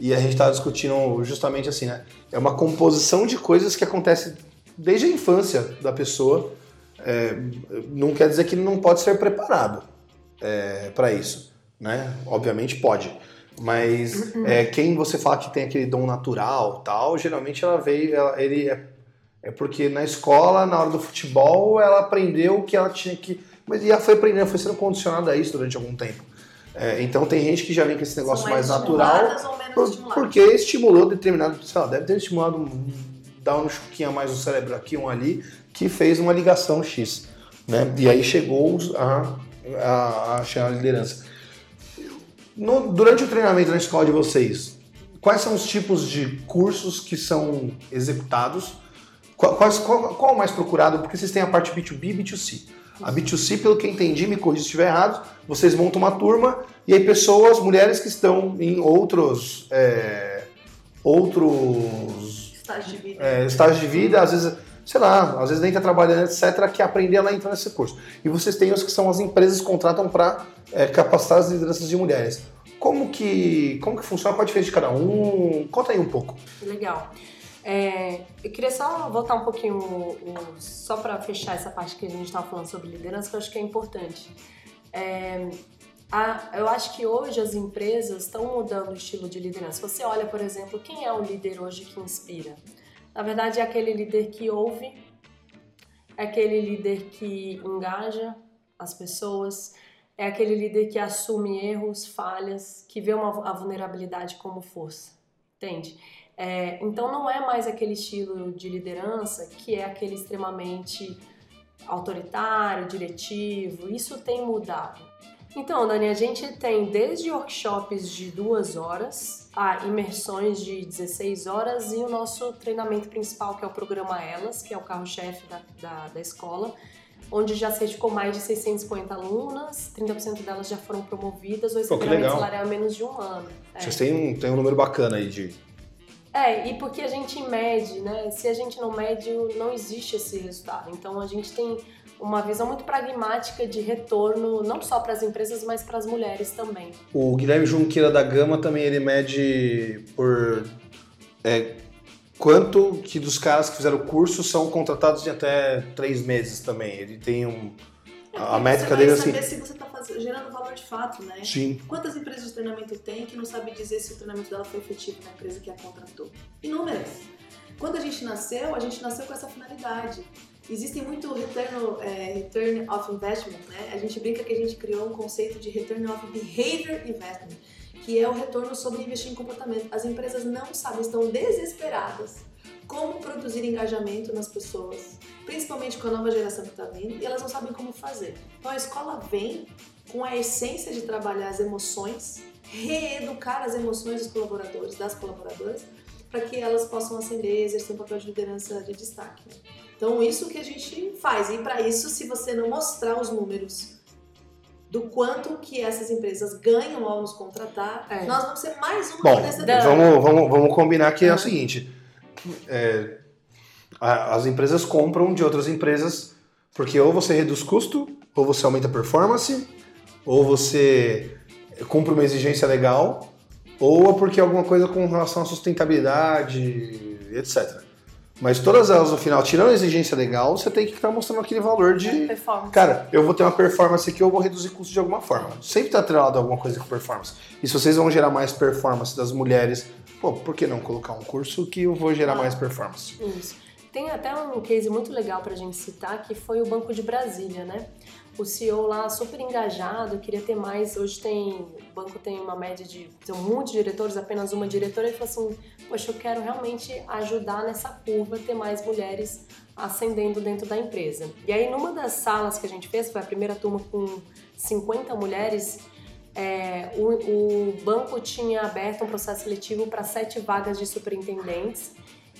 Speaker 1: e a gente estava discutindo justamente assim, né? É uma composição de coisas que acontece desde a infância da pessoa. É, não quer dizer que ele não pode ser preparado é, para isso, né? Obviamente pode. Mas uhum. é, quem você fala que tem aquele dom natural tal, geralmente ela veio, ela, ele é É porque na escola, na hora do futebol, ela aprendeu que ela tinha que. Mas já foi aprendendo, foi sendo condicionada a isso durante algum tempo. É, então tem gente que já vem com esse negócio mais, mais natural.
Speaker 2: Por,
Speaker 1: porque estimulou determinado. Sei lá, deve ter estimulado dar um chuquinha mais no cérebro aqui, um ali, que fez uma ligação X. Né? E aí chegou a, a, a chegar a liderança. No, durante o treinamento na escola de vocês, quais são os tipos de cursos que são executados? Qual, qual, qual, é o mais procurado? Porque vocês têm a parte B2B e B2C. A B2C, pelo que entendi, me corrija se estiver errado, vocês montam uma turma e aí pessoas, mulheres que estão em outros. É, outros.
Speaker 2: Estágios de vida.
Speaker 1: É, estágios de vida, às vezes sei lá, às vezes nem está trabalhando, etc., que aprender ela entra nesse curso. E vocês têm os que são as empresas que contratam para é, capacitar as lideranças de mulheres. Como que, como que funciona? Qual a diferença de cada um? Conta aí um pouco.
Speaker 3: Legal. É, eu queria só voltar um pouquinho, só para fechar essa parte que a gente estava falando sobre liderança, que eu acho que é importante. É, a, eu acho que hoje as empresas estão mudando o estilo de liderança. Você olha, por exemplo, quem é o líder hoje que inspira? Na verdade, é aquele líder que ouve, é aquele líder que engaja as pessoas, é aquele líder que assume erros, falhas, que vê uma, a vulnerabilidade como força, entende? É, então não é mais aquele estilo de liderança que é aquele extremamente autoritário, diretivo. Isso tem mudado. Então, Dani, a gente tem desde workshops de duas horas a imersões de 16 horas e o nosso treinamento principal, que é o programa Elas, que é o carro-chefe da, da, da escola, onde já certificou mais de 650 alunas, 30% delas já foram promovidas ou receberam salarial em menos de um ano.
Speaker 1: É. Vocês têm um, têm um número bacana aí de.
Speaker 3: É, e porque a gente mede, né? Se a gente não mede, não existe esse resultado. Então a gente tem uma visão muito pragmática de retorno, não só para as empresas, mas para as mulheres também.
Speaker 1: O Guilherme Junqueira da Gama também ele mede por é, quanto que dos caras que fizeram o curso são contratados em até três meses também. Ele tem um
Speaker 2: é, a métrica dele é assim. se você está gerando valor de fato, né?
Speaker 1: Sim.
Speaker 2: Quantas empresas de treinamento tem que não sabe dizer se o treinamento dela foi efetivo na empresa que a contratou? Inúmeras. Quando a gente nasceu, a gente nasceu com essa finalidade Existem muito return, é, return of investment, né? A gente brinca que a gente criou um conceito de return of behavior investment, que é o retorno sobre investir em comportamento. As empresas não sabem, estão desesperadas como produzir engajamento nas pessoas, principalmente com a nova geração que está vindo, e elas não sabem como fazer. Então a escola vem com a essência de trabalhar as emoções, reeducar as emoções dos colaboradores, das colaboradoras, para que elas possam ascender e exercer um papel de liderança de destaque. Né? Então, isso que a gente faz. E para isso, se você não mostrar os números do quanto que essas empresas ganham ao nos contratar, é. nós vamos ser mais uma
Speaker 1: Bom, vamos, vamos, vamos combinar que é o seguinte. É, as empresas compram de outras empresas porque ou você reduz custo, ou você aumenta a performance, ou você cumpre uma exigência legal, ou é porque é alguma coisa com relação à sustentabilidade, etc. Mas todas elas, no final, tirando a exigência legal, você tem que estar mostrando aquele valor de.
Speaker 3: Performance.
Speaker 1: Cara, eu vou ter uma performance aqui, eu vou reduzir custo de alguma forma. Sempre está atrelado a alguma coisa com performance. E se vocês vão gerar mais performance das mulheres, pô, por que não colocar um curso que eu vou gerar ah, mais performance?
Speaker 3: Isso. Tem até um case muito legal para a gente citar, que foi o Banco de Brasília, né? O CEO lá super engajado, queria ter mais. Hoje tem, o banco tem uma média de tem de diretores, apenas uma diretora, ele falou assim: Poxa, eu quero realmente ajudar nessa curva, ter mais mulheres ascendendo dentro da empresa. E aí, numa das salas que a gente fez, foi a primeira turma com 50 mulheres, é, o, o banco tinha aberto um processo seletivo para sete vagas de superintendentes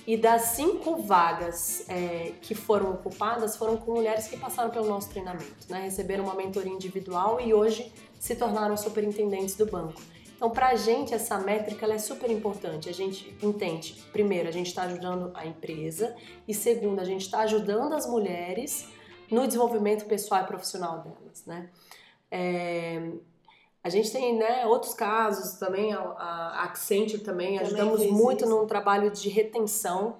Speaker 3: e das cinco vagas é, que foram ocupadas, foram com mulheres que passaram pelo nosso treinamento, né? receberam uma mentoria individual e hoje se tornaram superintendentes do banco. Então, para a gente, essa métrica é super importante. A gente entende, primeiro, a gente está ajudando a empresa e, segundo, a gente está ajudando as mulheres no desenvolvimento pessoal e profissional delas. Né? É, a gente tem né, outros casos também, a Accenture também, também ajudamos muito isso. num trabalho de retenção.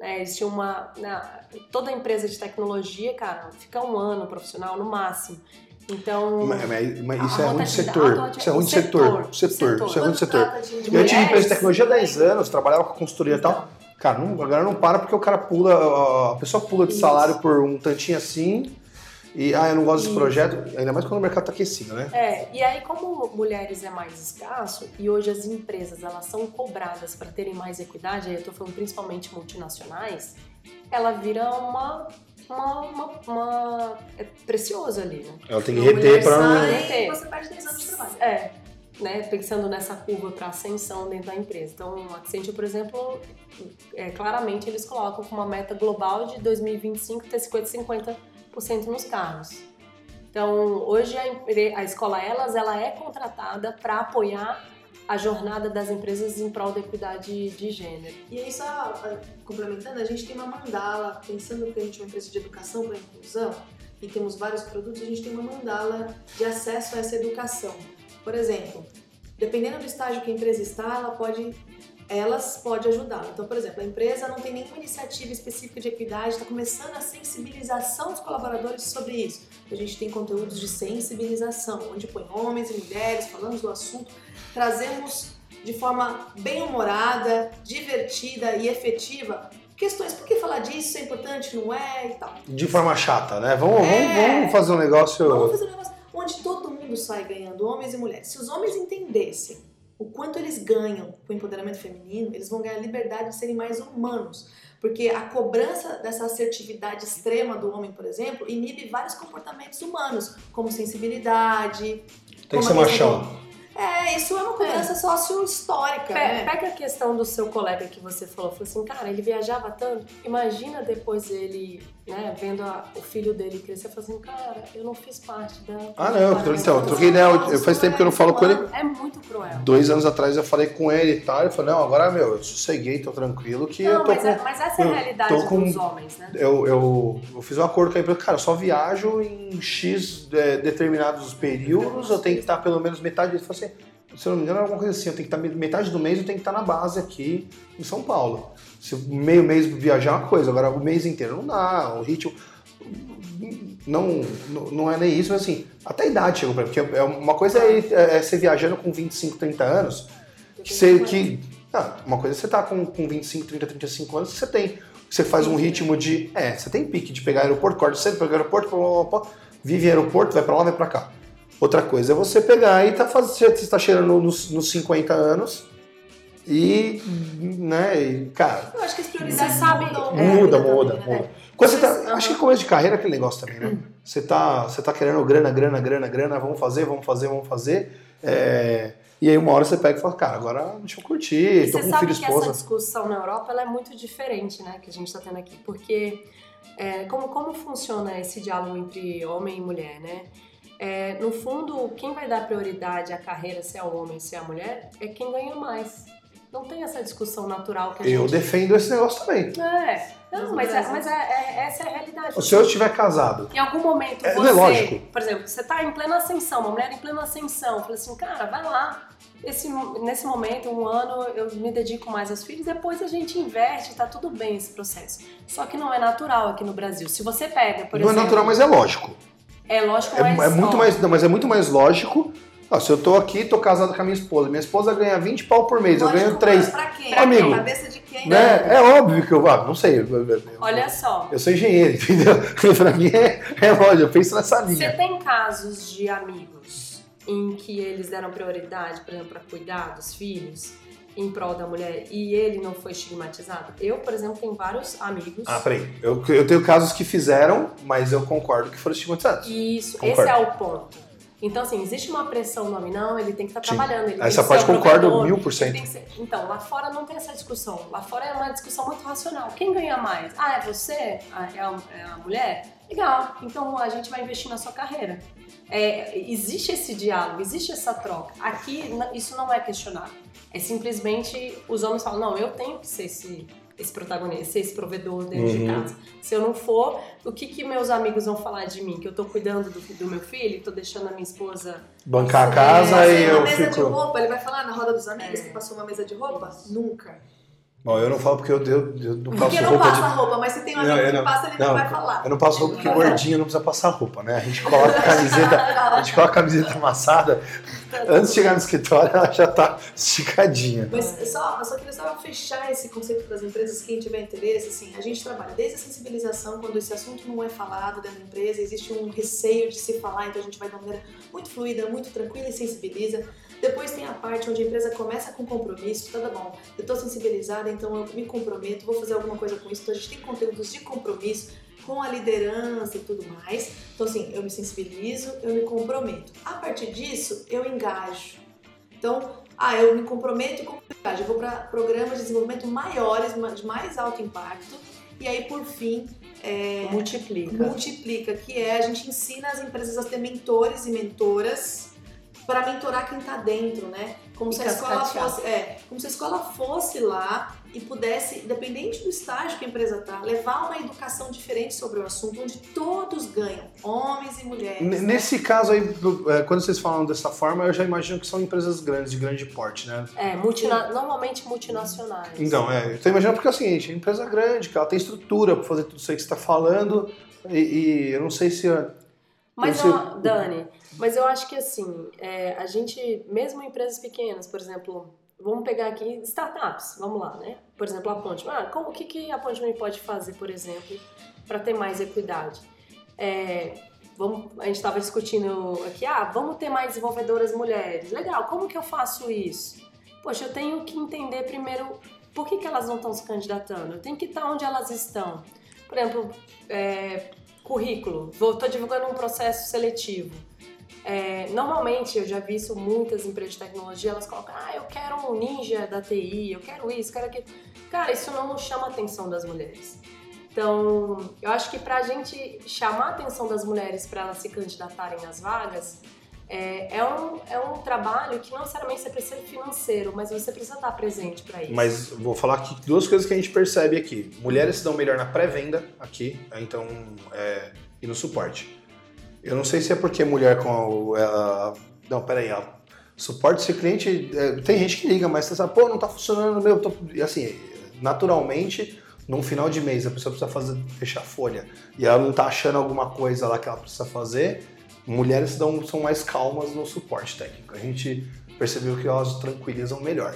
Speaker 3: Né, eles tinham uma. Né, toda empresa de tecnologia, cara, fica um ano profissional no máximo. Então.
Speaker 1: Mas, mas isso, é muito setor, isso é muito setor. Setor. Setor. Isso é setor. Eu tive empresa de tecnologia há 10 anos, trabalhava com consultoria e tal. Cara, não, a galera não para porque o cara pula, a pessoa pula de
Speaker 2: Isso.
Speaker 1: salário por um tantinho assim. E, ah, eu não gosto desse
Speaker 3: Isso.
Speaker 1: projeto. Ainda mais quando o mercado tá aquecido, né?
Speaker 3: É, e aí como mulheres é mais escasso e hoje as empresas elas são cobradas para terem mais equidade, aí eu tô falando principalmente multinacionais, ela vira uma uma, uma, uma- é precioso ali, né?
Speaker 1: Ela tem que reter pra não.
Speaker 3: Sai,
Speaker 2: você perde 10 anos de trabalho.
Speaker 3: É, né, pensando nessa curva para ascensão dentro da empresa. Então, a Accenture, por exemplo, é, claramente eles colocam como uma meta global de 2025 ter 50 50% nos cargos. Então, hoje a, a escola Elas, ela é contratada para apoiar a jornada das empresas em prol da equidade de gênero.
Speaker 2: E aí, só ah, complementando, a gente tem uma mandala, pensando que a gente é uma empresa de educação para inclusão e temos vários produtos, a gente tem uma mandala de acesso a essa educação. Por exemplo, dependendo do estágio que a empresa está, ela pode, elas pode ajudá-la. Então, por exemplo, a empresa não tem nenhuma iniciativa específica de equidade, está começando a sensibilização dos colaboradores sobre isso. A gente tem conteúdos de sensibilização, onde põe homens e mulheres, falamos do assunto, trazemos de forma bem humorada, divertida e efetiva questões. Por que falar disso é importante, não é e tal.
Speaker 1: De forma chata, né? Vamos,
Speaker 2: É.
Speaker 1: vamos, vamos fazer um negócio.
Speaker 2: Vamos fazer um negócio onde todo mundo sai ganhando, homens e mulheres. Se os homens entendessem o quanto eles ganham com o empoderamento feminino, eles vão ganhar a liberdade de serem mais humanos. Porque a cobrança dessa assertividade extrema do homem, por exemplo, inibe vários comportamentos humanos, como sensibilidade.
Speaker 1: Tem que ser machão.
Speaker 2: É, isso é uma cobrança sócio-histórica,
Speaker 3: Pe-
Speaker 2: né?
Speaker 3: Pega a questão do seu colega que você falou, falou assim, cara, ele viajava tanto. Imagina depois ele, né, vendo a- o filho dele crescer, falando assim, cara, eu não fiz parte da.
Speaker 1: Ah, não,
Speaker 3: da-
Speaker 1: então, eu troquei ideia. Eu, faz tempo que eu não falo com ele.
Speaker 3: É muito
Speaker 1: Dois anos atrás eu falei com ele e tal. Ele falou: Não, agora, meu, eu sosseguei, tô tranquilo que eu
Speaker 3: Não,
Speaker 1: tô
Speaker 3: mas,
Speaker 1: com.
Speaker 3: é- mas essa é
Speaker 1: eu
Speaker 3: a realidade
Speaker 1: com-
Speaker 3: dos homens, né?
Speaker 1: Eu, eu, eu fiz um acordo com a empresa, cara, eu só viajo em X é, determinados períodos, eu tenho que estar pelo menos metade. Assim, se eu não me engano, era alguma coisa assim, eu tenho que estar metade do mês, eu tenho que estar na base aqui em São Paulo. Se meio mês viajar é uma coisa, agora o mês inteiro não dá, o ritmo. Não, não- é nem isso, mas assim, até a idade chegou pra mim, porque é uma coisa é, é você viajando com 25, 30 anos, que você, que, ah, uma coisa é você tá com, com 25, 30, 35 anos, que você tem. Você faz um ritmo de. É, você tem pique de pegar aeroporto, corta cedo, pegar aeroporto, blá, blá, blá, blá, vive em aeroporto, vai pra lá, vai pra cá. Outra coisa é você pegar e tá fazendo. Você está chegando nos, nos 50 anos e. né, e, cara.
Speaker 2: Eu acho que as prioridades
Speaker 3: Você sabe-
Speaker 2: mudam.
Speaker 3: É,
Speaker 1: muda, muda,
Speaker 2: né?
Speaker 1: muda. Quando você tá, acho que começo de carreira é aquele negócio também, né? Você tá, você tá querendo grana, grana, grana, grana, vamos fazer, vamos fazer, vamos fazer. É, e aí uma hora você pega e fala, cara, agora deixa eu curtir,
Speaker 3: E
Speaker 1: tô
Speaker 3: você
Speaker 1: com um
Speaker 3: sabe
Speaker 1: filho e
Speaker 3: que essa
Speaker 1: esposa.
Speaker 3: discussão na Europa ela é muito diferente, né, que a gente está tendo aqui, porque é, como, como funciona esse diálogo entre homem e mulher, né? É, no fundo, quem vai dar prioridade à carreira, se é o homem, se é a mulher, é quem ganha mais. Não tem essa discussão natural que a
Speaker 1: Eu
Speaker 3: gente...
Speaker 1: defendo esse negócio também.
Speaker 3: É, não,
Speaker 2: Mas
Speaker 3: é, mas é- é- essa é a realidade.
Speaker 1: Se eu estiver casado,
Speaker 3: Em algum momento
Speaker 1: É,
Speaker 3: você,
Speaker 1: não é lógico.
Speaker 3: por exemplo, você tá em plena ascensão, uma mulher em plena ascensão, fala assim, cara, vai lá. Esse, nesse momento, um ano, eu me dedico mais aos filhos, depois a gente inverte, tá tudo bem esse processo. Só que não é natural aqui no Brasil. Se você pega, por
Speaker 1: não
Speaker 3: exemplo.
Speaker 1: é natural, mas é lógico.
Speaker 3: É lógico,
Speaker 1: É,
Speaker 3: mas.
Speaker 1: é muito
Speaker 3: ó,
Speaker 1: mais, não, mas é muito mais lógico. Se eu tô aqui, tô casado com a minha esposa, minha esposa ganha 20 pau por mês, eu
Speaker 2: Lógico,
Speaker 1: ganho 3.
Speaker 2: mas Pra quem?
Speaker 1: Amigo.
Speaker 2: Na cabeça de quem?
Speaker 1: Né? É óbvio que eu. Ah, não sei. eu- eu- eu-
Speaker 3: Olha só.
Speaker 1: Eu sou engenheiro, entendeu? pra mim é, é lógico, eu penso nessa
Speaker 3: Você
Speaker 1: linha.
Speaker 3: tem casos de amigos em que eles deram prioridade, por exemplo, para cuidar dos filhos em prol da mulher e ele não foi estigmatizado? Eu, por exemplo, tenho vários amigos.
Speaker 1: Ah, peraí. Eu, eu tenho casos que fizeram, mas eu concordo que foram estigmatizados.
Speaker 3: Isso,
Speaker 1: Concordo.
Speaker 3: esse é o ponto. Então, assim, existe uma pressão no homem, não, ele tem que estar
Speaker 1: Sim.
Speaker 3: trabalhando. Ele
Speaker 1: Essa parte concordo mil por cento.
Speaker 3: Então, lá fora não tem essa discussão. Lá fora é uma discussão muito racional. Quem ganha mais? Ah, é você? Ah, é, a, é a mulher? Legal, então a gente vai investir na sua carreira. É, existe esse diálogo, existe essa troca. Aqui, isso não é questionado. É simplesmente os homens falam, não, eu tenho que ser esse, esse protagonista, ser esse provedor dentro de
Speaker 1: Uhum.
Speaker 3: casa. Se eu não for, o que, que meus amigos vão falar de mim? Que eu tô cuidando do, do meu filho, tô deixando a minha esposa.
Speaker 1: Bancar a
Speaker 3: É,
Speaker 1: casa
Speaker 2: Passei
Speaker 1: e
Speaker 2: uma
Speaker 1: eu
Speaker 2: mesa de
Speaker 1: fico.
Speaker 2: roupa, ele vai falar na roda dos amigos
Speaker 3: É.
Speaker 2: que passou uma mesa de roupa? Nunca.
Speaker 1: Bom, eu não falo porque eu, eu, eu não passo
Speaker 2: Porque não
Speaker 1: roupa
Speaker 2: passa
Speaker 1: de...
Speaker 2: roupa, mas se tem um
Speaker 1: Não,
Speaker 2: amigo
Speaker 1: eu
Speaker 2: que
Speaker 1: não-
Speaker 2: passa, ele
Speaker 1: não,
Speaker 2: não vai falar.
Speaker 1: Eu não passo roupa porque gordinho não precisa passar roupa, né? A gente coloca a camiseta, a gente coloca a camiseta amassada, antes de chegar no escritório ela já tá esticadinha.
Speaker 2: Mas eu só, eu só queria só fechar esse conceito para as empresas, quem tiver interesse, assim, a gente trabalha desde a sensibilização, quando esse assunto não é falado dentro da empresa, existe um receio de se falar, então a gente vai de uma maneira muito fluida, muito tranquila e sensibiliza. Depois tem a parte onde a empresa começa com compromisso, tá bom, eu estou sensibilizada, então eu me comprometo, vou fazer alguma coisa com isso, então a gente tem conteúdos de compromisso com a liderança e tudo mais. Então assim, eu me sensibilizo, eu me comprometo. A partir disso, eu engajo. Então, ah, eu me comprometo engajo. Eu vou para programas de desenvolvimento maiores, de mais alto impacto. E aí, por fim, é,
Speaker 3: Multiplica.
Speaker 2: multiplica, que é a gente ensina as empresas a ter mentores e mentoras para mentorar quem tá dentro, né? Como
Speaker 3: E
Speaker 2: se a escola fosse, é, como se a escola fosse lá e pudesse, independente do estágio que a empresa tá, levar uma educação diferente sobre o assunto, onde todos ganham, homens e mulheres.
Speaker 1: N-
Speaker 2: né?
Speaker 1: Nesse caso aí, é, quando vocês falam dessa forma, eu já imagino que são empresas grandes, de grande porte, né?
Speaker 3: É, multina- normalmente multinacionais.
Speaker 1: Então, é, eu tô imaginando porque é o seguinte, a empresa grande, que ela tem estrutura para fazer tudo isso aí que você está falando, e, e eu não sei se...
Speaker 3: Mas,
Speaker 1: Você-
Speaker 3: ó, Dani, mas eu acho que assim, é, a gente, mesmo em empresas pequenas, por exemplo, vamos pegar aqui startups, vamos lá, né? Por exemplo, a Ponte. Ah, como, o que, que a Ponte pode fazer, por exemplo, para ter mais equidade? É, vamos, a gente estava discutindo aqui, ah, vamos ter mais desenvolvedoras mulheres. Legal, como que eu faço isso? Poxa, eu tenho que entender primeiro por que, que elas não estão se candidatando. Eu tenho que estar onde elas estão. Por exemplo, é, currículo. Estou divulgando um processo seletivo. É, normalmente, eu já vi isso muitas empresas de tecnologia, elas colocam, ah, eu quero um ninja da TI, eu quero isso, quero aquilo. Cara, isso não chama a atenção das mulheres. Então, eu acho que pra gente chamar a atenção das mulheres para elas se candidatarem às vagas, é, é, um, é um trabalho que não necessariamente você precisa financeiro, mas você precisa estar presente para isso.
Speaker 1: Mas vou falar aqui duas coisas que a gente percebe aqui. Mulheres se dão melhor na pré-venda aqui, então, é, e no suporte. Eu não sei se é porque mulher com ela- não, peraí, ó, suporte se cliente, é, tem gente que liga, mas você sabe, pô, não tá funcionando, meu, tô... e assim, naturalmente, num final de mês a pessoa precisa fazer, fechar folha, e ela não tá achando alguma coisa lá que ela precisa fazer, mulheres dão, são mais calmas no suporte técnico. A gente percebeu que elas tranquilizam melhor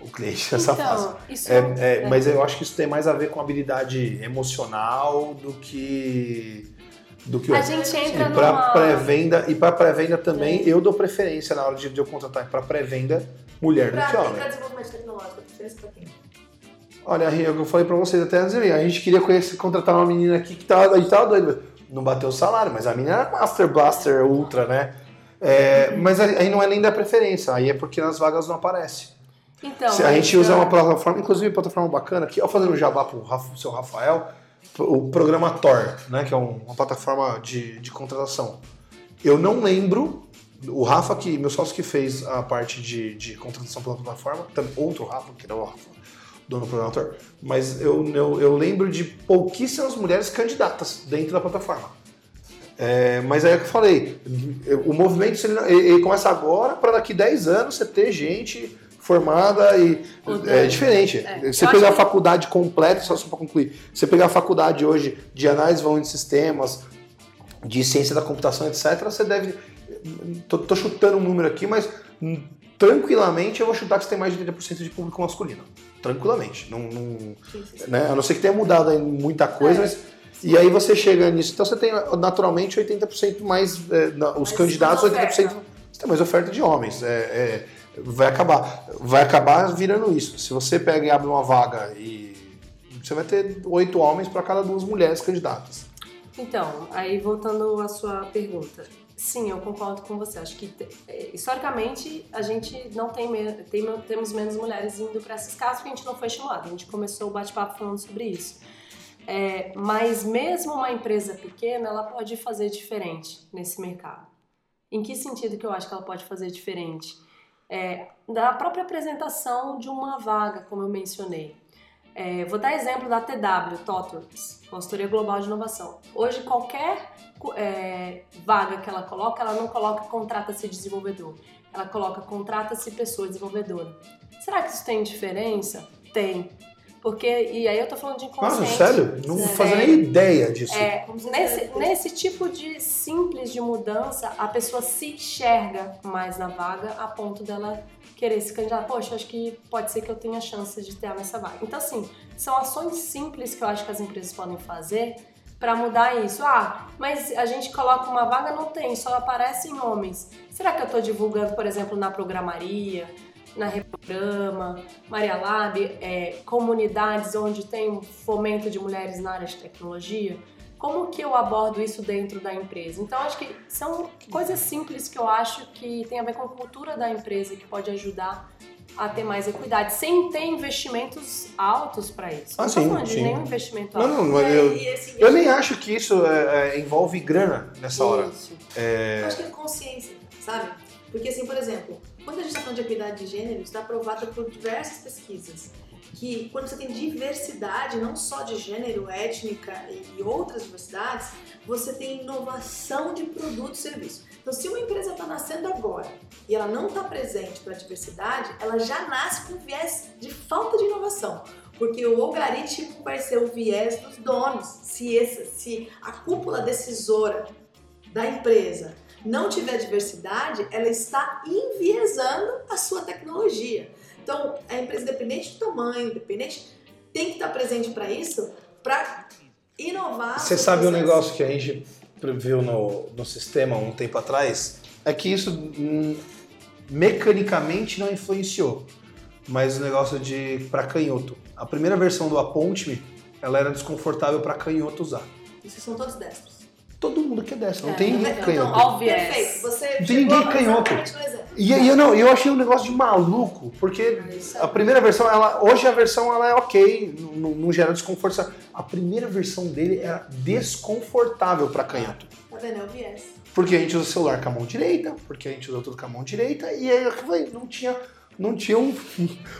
Speaker 1: o cliente nessa fase.
Speaker 3: então, isso
Speaker 1: É, é, Mas eu acho que isso tem mais a ver com habilidade emocional do que do que
Speaker 3: A
Speaker 1: outro.
Speaker 3: gente entra
Speaker 1: E para
Speaker 3: numa...
Speaker 1: pré-venda e para pré-venda também eu dou preferência na hora de, de eu contratar para pré-venda mulher do que
Speaker 2: Pra,
Speaker 1: homem.
Speaker 2: pra desenvolvimento tecnológico, a pra quem?
Speaker 1: Olha, é o que eu falei para vocês até antes a gente queria conhecer, contratar uma menina aqui que tava, a gente tava doido, não bateu o salário, mas a menina era Master Blaster Ultra, né? É, mas aí não é nem da preferência, aí é porque nas vagas não aparece.
Speaker 3: Então,
Speaker 1: Se a gente
Speaker 3: mas,
Speaker 1: usa uma plataforma, inclusive uma plataforma bacana, aqui, ó, fazendo um jabá pro Rafa- seu Rafael, o programa Tor, né, que é um- uma plataforma de, de contratação. Eu não lembro, o Rafa, que, meu sócio que fez a parte de, de contratação pela plataforma, também, outro Rafa, que era o Rafa, dono do programa Tor, mas eu, eu, eu lembro de pouquíssimas mulheres candidatas dentro da plataforma. É, mas aí é o que eu falei, o movimento ele, ele começa agora para daqui 10 anos você ter gente formada e é diferente.
Speaker 3: é.
Speaker 1: Você
Speaker 3: Eu
Speaker 1: pegar a
Speaker 3: que-
Speaker 1: faculdade completa, só, só para concluir, você pegar a faculdade hoje de análise de sistemas, de ciência da computação, etc., você deve. Tô, tô chutando um número aqui, mas tranquilamente eu vou chutar que você tem mais de 30% de público masculino. Tranquilamente. Não, né? A não ser que tenha mudado muita coisa,
Speaker 3: É.
Speaker 1: mas. E aí você chega nisso. Então você tem naturalmente 80% mais. é, na- os
Speaker 2: Mais-
Speaker 1: candidatos,
Speaker 2: mais
Speaker 1: 80%.
Speaker 2: oferta.
Speaker 1: Você tem mais oferta de homens. É, é, vai acabar. Vai acabar virando isso. Se você pega e abre uma vaga e. Você vai ter oito homens para cada duas mulheres candidatas.
Speaker 3: Então, aí voltando à sua pergunta. Sim, eu concordo com você. Acho que eh, historicamente a gente não tem, tem temos menos mulheres indo para esses casos porque a gente não foi estimulado. A gente começou o bate-papo falando sobre isso. É, mas mesmo uma empresa pequena, ela pode fazer diferente nesse mercado. Em que sentido que eu acho que ela pode fazer diferente? É, da própria apresentação de uma vaga, como eu mencionei. É, vou dar exemplo da TW, TOTWORKS, Consultoria Global de Inovação. Hoje, qualquer é, vaga que ela coloca, ela não coloca contrata-se desenvolvedor. Ela coloca contrata-se pessoa desenvolvedora. Será que isso tem diferença? Tem. Porque, e aí eu tô falando de inconsciente.
Speaker 1: Nossa, sério? Não
Speaker 3: Sério.
Speaker 1: fazia nem ideia disso.
Speaker 3: É, nesse, nesse tipo de simples de mudança, a pessoa se enxerga mais na vaga a ponto dela querer se candidatar. Poxa, acho que pode ser que eu tenha chance de ter nessa vaga. Então, assim, são ações simples que eu acho que as empresas podem fazer para mudar isso. Ah, mas a gente coloca uma vaga, não tem, só aparecem homens. Será que eu estou divulgando, por exemplo, na programaria, na Reprograma, Maria Lab, é, comunidades onde tem fomento de mulheres na área de tecnologia? Como que eu abordo isso dentro da empresa? Então, acho que são coisas simples que eu acho que tem a ver com a cultura da empresa que pode ajudar a ter mais equidade, sem ter investimentos altos para isso.
Speaker 1: Ah,
Speaker 3: não
Speaker 1: sim,
Speaker 3: falando de
Speaker 1: sim.
Speaker 3: nenhum investimento
Speaker 1: Não,
Speaker 3: alto.
Speaker 1: não, mas
Speaker 2: É,
Speaker 1: eu,
Speaker 2: esse
Speaker 1: eu nem acho que isso é, é, envolve grana nessa hora.
Speaker 3: Isso.
Speaker 2: Eu acho que é consciência, sabe? Porque, assim, por exemplo, quando a gente está falando de equidade de gênero, está provado por diversas pesquisas que quando você tem diversidade, não só de gênero, étnica e outras diversidades, você tem inovação de produto e serviço. Então, se uma empresa está nascendo agora e ela não está presente para a diversidade, ela já nasce com viés de falta de inovação. Porque o algoritmo vai ser o viés dos donos. Se, esse, se a cúpula decisora da empresa não tiver diversidade, ela está enviesando a sua tecnologia. Então, a empresa, independente do tamanho, independente, tem que estar presente para isso, para inovar.
Speaker 1: Você sabe um negócio que a gente previu no, no sistema um tempo atrás? É que isso hum, mecanicamente não influenciou, mas o negócio de para canhoto. A primeira versão do Aponte-me, ela era desconfortável para canhoto usar.
Speaker 2: Vocês são todos destros.
Speaker 1: Todo mundo que é dessa, não
Speaker 3: É,
Speaker 1: tem ninguém
Speaker 3: então,
Speaker 1: canhoto.
Speaker 3: ó, viés.
Speaker 2: Perfeito. Você
Speaker 1: Não tem ninguém canhoto. E, e eu não, eu achei um negócio de maluco, porque
Speaker 3: Isso
Speaker 1: a primeira versão, ela, hoje a versão ela é ok, não, não gera desconforto. A primeira versão dele era desconfortável para canhoto.
Speaker 2: Tá vendo? É o viés.
Speaker 1: Porque a gente usa o celular com a mão direita, porque a gente usa tudo com a mão direita, e aí eu falei, não tinha, não tinha um,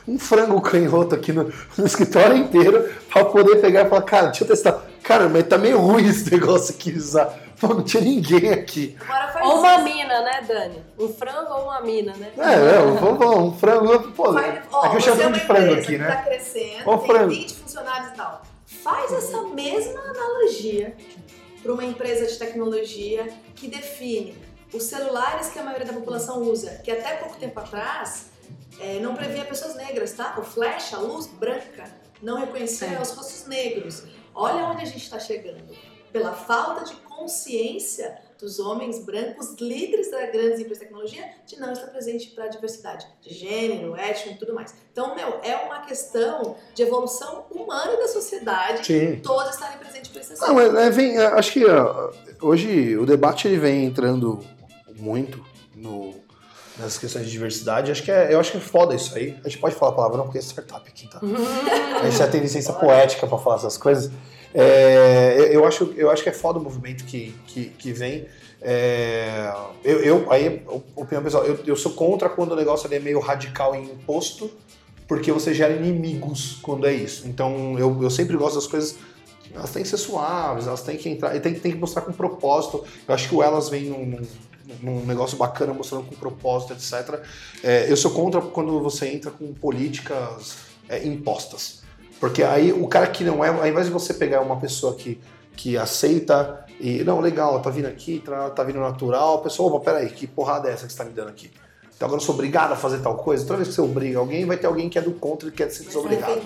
Speaker 1: um frango canhoto aqui no, no escritório inteiro pra poder pegar e falar, cara, deixa eu testar. Cara, mas tá meio ruim esse negócio aqui usar. Pô, não tinha ninguém aqui.
Speaker 3: Ou uma
Speaker 2: isso.
Speaker 3: mina, né, Dani? Um frango ou uma mina, né?
Speaker 1: É, é, vamos falar, um frango. Pô,
Speaker 2: Faz, ó,
Speaker 1: aqui eu
Speaker 2: você
Speaker 1: chamo
Speaker 2: é uma
Speaker 1: de frango
Speaker 2: empresa
Speaker 1: aqui,
Speaker 2: que
Speaker 1: né?
Speaker 2: tá crescendo,
Speaker 1: Ó
Speaker 2: tem
Speaker 1: frango.
Speaker 2: 20 funcionários e tal. Faz essa mesma analogia para uma empresa de tecnologia que define os celulares que a maioria da população usa, que até pouco tempo atrás é, não previa pessoas negras, tá? O flash, a luz branca, não reconhecia
Speaker 3: É.
Speaker 2: os rostos negros. Olha onde a gente está chegando. Pela falta de consciência dos homens brancos líderes das grandes empresas de tecnologia de não estar presente para a diversidade de gênero, étnico e tudo mais. Então, meu, é uma questão de evolução humana da sociedade
Speaker 1: Sim.
Speaker 2: todos estarem presentes para esse
Speaker 1: Não,
Speaker 2: assunto.
Speaker 1: é, é, vem, é, acho que hoje o debate ele vem entrando muito no, nessas questões de diversidade. Acho que é, eu acho que é foda isso aí. A gente pode falar palavrão porque é startup aqui, tá? A gente já tem licença poética pra falar essas coisas. É, eu, eu acho, eu acho que é foda o movimento que, que, que vem. É, eu, eu, aí, opinião pessoal, eu, eu sou contra quando o negócio ali é meio radical em imposto, porque você gera inimigos quando é isso. Então eu, eu sempre gosto das coisas. Elas têm que ser suaves, elas têm que entrar, e tem, tem que mostrar com propósito. Eu acho que o Elas vem num, num- num negócio bacana, mostrando com propósito, etc. É, eu sou contra quando você entra com políticas é, impostas. Porque aí o cara que não é, ao invés de você pegar uma pessoa que, que aceita e, não, legal, tá vindo aqui, tá, tá vindo natural, a pessoa, opa, peraí, que porrada é essa que você tá me dando aqui? Então agora eu sou obrigado a fazer tal coisa. Toda vez que você obriga alguém, vai ter alguém que é do contra e quer ser desobrigado.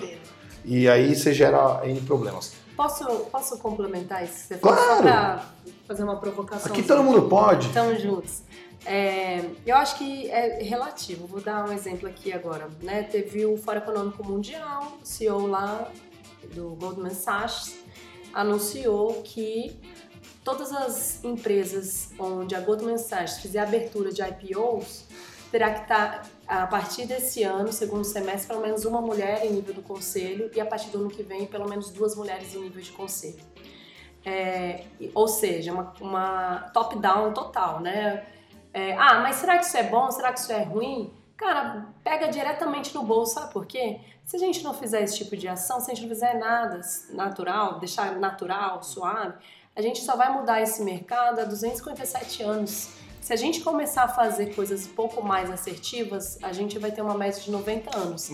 Speaker 1: E aí você gera N problemas.
Speaker 3: Posso, posso complementar isso que você falou?
Speaker 1: Claro!
Speaker 3: Fazer uma provocação.
Speaker 1: Aqui todo mundo pode.
Speaker 3: Estamos juntos. É, eu acho que é relativo. Vou dar um exemplo aqui agora. Né? Teve o Fórum Econômico Mundial, o CEO lá do Goldman Sachs anunciou que todas as empresas onde a Goldman Sachs fizer abertura de IPOs terá que estar a partir desse ano, segundo semestre, pelo menos uma mulher em nível do conselho e a partir do ano que vem pelo menos duas mulheres em nível de conselho. É, ou seja, uma, uma top-down total, né? É, ah, mas será que isso é bom? Será que isso é ruim? Cara, pega diretamente no bolso, sabe por quê? Se a gente não fizer esse tipo de ação, se a gente não fizer nada natural, deixar natural, suave, a gente só vai mudar esse mercado há 257 anos. Se a gente começar a fazer coisas um pouco mais assertivas, a gente vai ter uma média de 90 anos.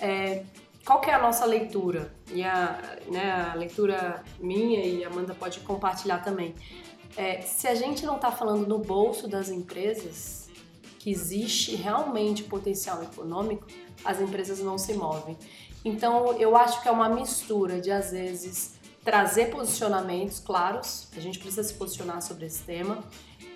Speaker 3: É, qual que é a nossa leitura? E a, né, a leitura minha e a Amanda pode compartilhar também. É, se a gente não está falando no bolso das empresas, que existe realmente potencial econômico, as empresas não se movem. Então, eu acho que é uma mistura de, às vezes, trazer posicionamentos claros, a gente precisa se posicionar sobre esse tema,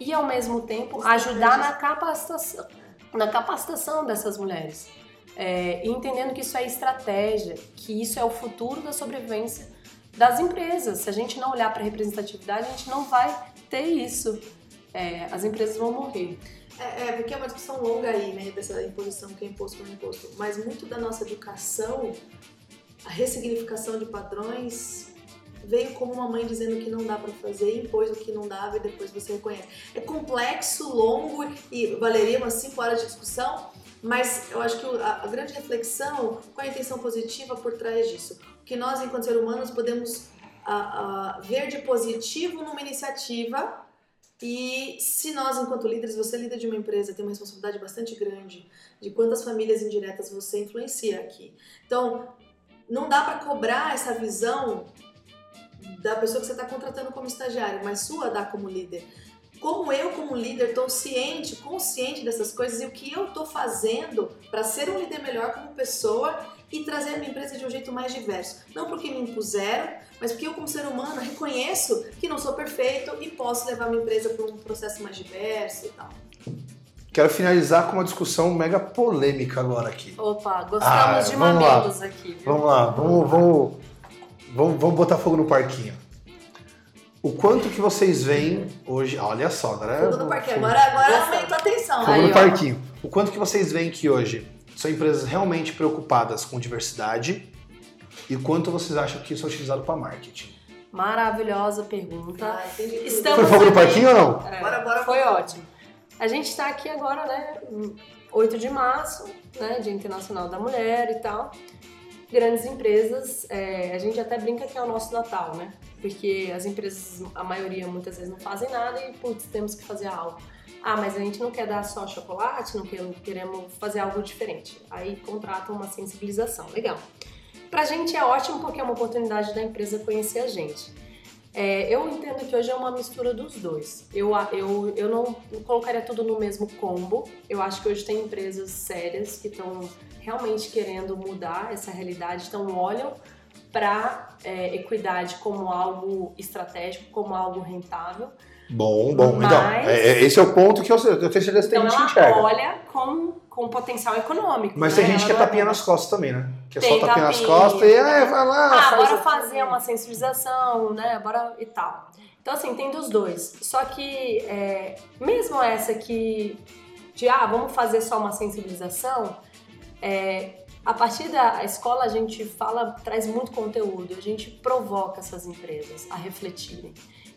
Speaker 3: e, ao mesmo tempo, ajudar na capacitação, na capacitação dessas mulheres. É, entendendo que isso é estratégia, que isso é o futuro da sobrevivência das empresas. Se a gente não olhar para a representatividade, a gente não vai ter isso. É, as empresas vão morrer.
Speaker 2: É, é, porque é uma discussão longa aí, né, dessa imposição que é imposto por imposto. Mas muito da nossa educação, a ressignificação de padrões veio como uma mãe dizendo que não dá para fazer, impôs o que não dava e depois você reconhece. É complexo, longo e valeria umas 5 horas de discussão, mas eu acho que a, grande reflexão, qual é a intenção positiva por trás disso? Que nós, enquanto seres humanos, podemos a, a, ver de positivo numa iniciativa e se nós, enquanto líderes, você é líder de uma empresa, tem uma responsabilidade bastante grande de quantas famílias indiretas você influencia aqui. Então, não dá para cobrar essa visão da pessoa que você está contratando como estagiário, mas sua dá como líder. Como eu, como líder, estou ciente, consciente dessas coisas e o que eu estou fazendo para ser um líder melhor como pessoa e trazer a minha empresa de um jeito mais diverso. Não porque me impuseram, mas porque eu, como ser humano, reconheço que não sou perfeito e posso levar a minha empresa para um processo mais diverso e tal.
Speaker 1: Quero finalizar com uma discussão mega polêmica agora aqui.
Speaker 3: Opa, gostamos ah, de mamilos aqui. Viu?
Speaker 1: Vamos lá, vamos, vamos, vamos, vamos botar fogo no parquinho. O quanto que vocês veem hoje. Olha só, agora.
Speaker 2: Fogo no parquinho. Agora, agora aumentou a atenção.
Speaker 1: Fogo Aí, no ó. parquinho. O quanto que vocês veem que hoje são empresas realmente preocupadas com diversidade e o quanto vocês acham que isso é utilizado para marketing?
Speaker 3: Maravilhosa pergunta. Ah,
Speaker 1: Estamos Foi fogo no parquinho ou não?
Speaker 3: É, bora, bora, foi ótimo. A gente está aqui agora, né? 8 de março, né? Dia Internacional da Mulher e tal. Grandes empresas, é, a gente até brinca que é o nosso Natal, né? Porque as empresas, a maioria muitas vezes não fazem nada e, putz, temos que fazer algo. Ah, mas a gente não quer dar só chocolate, não queremos fazer algo diferente. Aí contratam uma sensibilização. Legal. Pra gente é ótimo porque é uma oportunidade da empresa conhecer a gente. É, eu entendo que hoje é uma mistura dos dois. Eu, eu, eu não colocaria tudo no mesmo combo. Eu acho que hoje tem empresas sérias que estão realmente querendo mudar essa realidade, então olham para é, equidade como algo estratégico, como algo rentável.
Speaker 1: Bom, bom. Então, Mas, então, é, esse é o ponto que eu, eu tenho certeza que
Speaker 3: então
Speaker 1: a gente enxerga.
Speaker 3: olha com, com potencial econômico.
Speaker 1: Mas né? tem gente que é tapinha nas costas também, né? Que é só tapinha, nas costas e ah, vai lá.
Speaker 3: Ah, faz bora fazer uma sensibilização, né? Bora e tal. Então, assim, tem dos dois. Só que, é, mesmo essa que, de ah, vamos fazer só uma sensibilização, é, a partir da escola a gente fala, traz muito conteúdo, a gente provoca essas empresas a refletirem.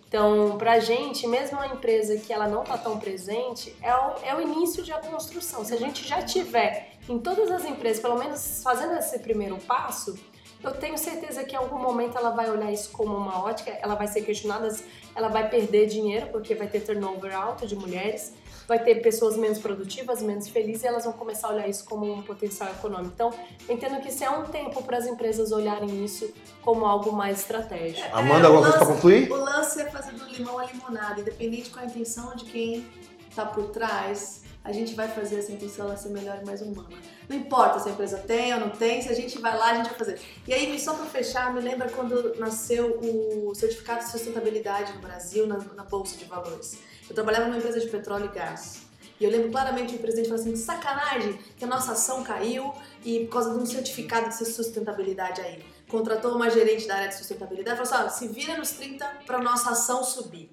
Speaker 3: Então, para a gente, mesmo uma empresa que ela não está tão presente, é o, é o início construção. Se a gente já tiver em todas as empresas, pelo menos fazendo esse primeiro passo, eu tenho certeza que em algum momento ela vai olhar isso como uma ótica, ela vai ser questionada, ela vai perder dinheiro porque vai ter turnover alto de mulheres, vai ter pessoas menos produtivas, menos felizes, e elas vão começar a olhar isso como um potencial econômico. Então, entendo que isso é um tempo para as empresas olharem isso como algo mais estratégico. É,
Speaker 1: Amanda, alguma coisa para concluir?
Speaker 2: O lance é fazer do limão a limonada, independente com a intenção de quem está por trás, a gente vai fazer essa intenção ser melhor e mais humana. Não importa se a empresa tem ou não tem, se a gente vai lá, a gente vai fazer. E aí, só para fechar, me lembra quando nasceu o certificado de sustentabilidade no Brasil, na, na Bolsa de Valores. Eu trabalhava numa empresa de petróleo e gás. E eu lembro claramente o presidente falou assim: sacanagem que a nossa ação caiu e por causa de um certificado de sustentabilidade aí. Contratou uma gerente da área de sustentabilidade e falou assim: se vira nos 30 para nossa ação subir.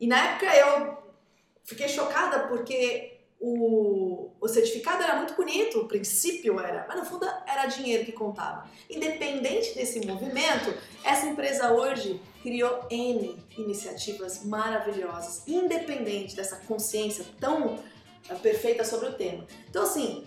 Speaker 2: E na época eu fiquei chocada porque o, o certificado era muito bonito, o princípio era, mas no fundo era dinheiro que contava. Independente desse movimento, essa empresa hoje criou N iniciativas maravilhosas, independente dessa consciência tão eh, perfeita sobre o tema. Então, assim,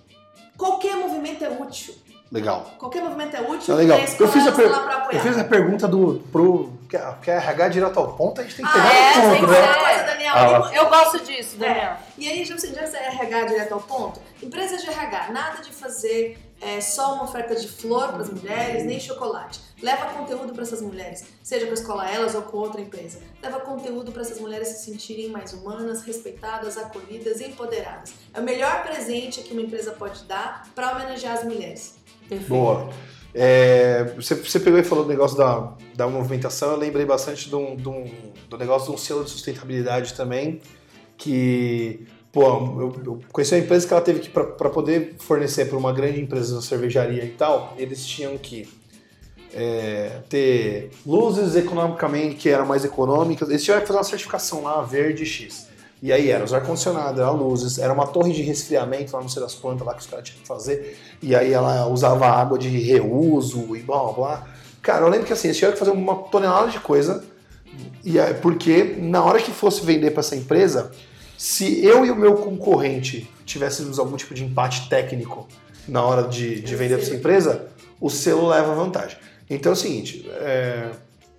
Speaker 2: qualquer movimento é útil.
Speaker 1: Legal.
Speaker 2: Qualquer movimento é útil.
Speaker 1: É legal. Eu fiz, a per... eu fiz a pergunta do, pro que é RH direto ao ponto, a gente tem que pegar
Speaker 3: ah, é,
Speaker 1: ponto, né?
Speaker 2: Coisa, Daniel.
Speaker 3: Ah, eu gosto disso, Daniel. É.
Speaker 2: E aí, assim, já é RH direto ao ponto. Empresas de RH, nada de fazer é, só uma oferta de flor para as mulheres, nem chocolate. Leva conteúdo para essas mulheres, seja com a escola elas ou com outra empresa. Leva conteúdo para essas mulheres se sentirem mais humanas, respeitadas, acolhidas e empoderadas. É o melhor presente que uma empresa pode dar para homenagear as mulheres.
Speaker 1: Perfeito. Boa. É, você, você, pegou e falou do negócio da, da movimentação, eu lembrei bastante do, do, do negócio de um selo de sustentabilidade também, que Pô, eu, eu conheci uma empresa que ela teve que, para poder fornecer para uma grande empresa de cervejaria e tal, eles tinham que é, ter luzes economicamente que eram mais econômicas. Eles tiveram que fazer uma certificação lá, verde X. E aí era os ar-condicionado, era luzes, era uma torre de resfriamento lá não sei das quantas lá que os caras tinham que fazer. E aí ela usava água de reuso e blá blá blá. Cara, eu lembro que assim, eles tiveram que fazer uma tonelada de coisa. E aí, porque na hora que fosse vender para essa empresa, se eu e o meu concorrente tivéssemos algum tipo de empate técnico na hora de, de vender para essa empresa, o selo leva vantagem. Então é o seguinte, é,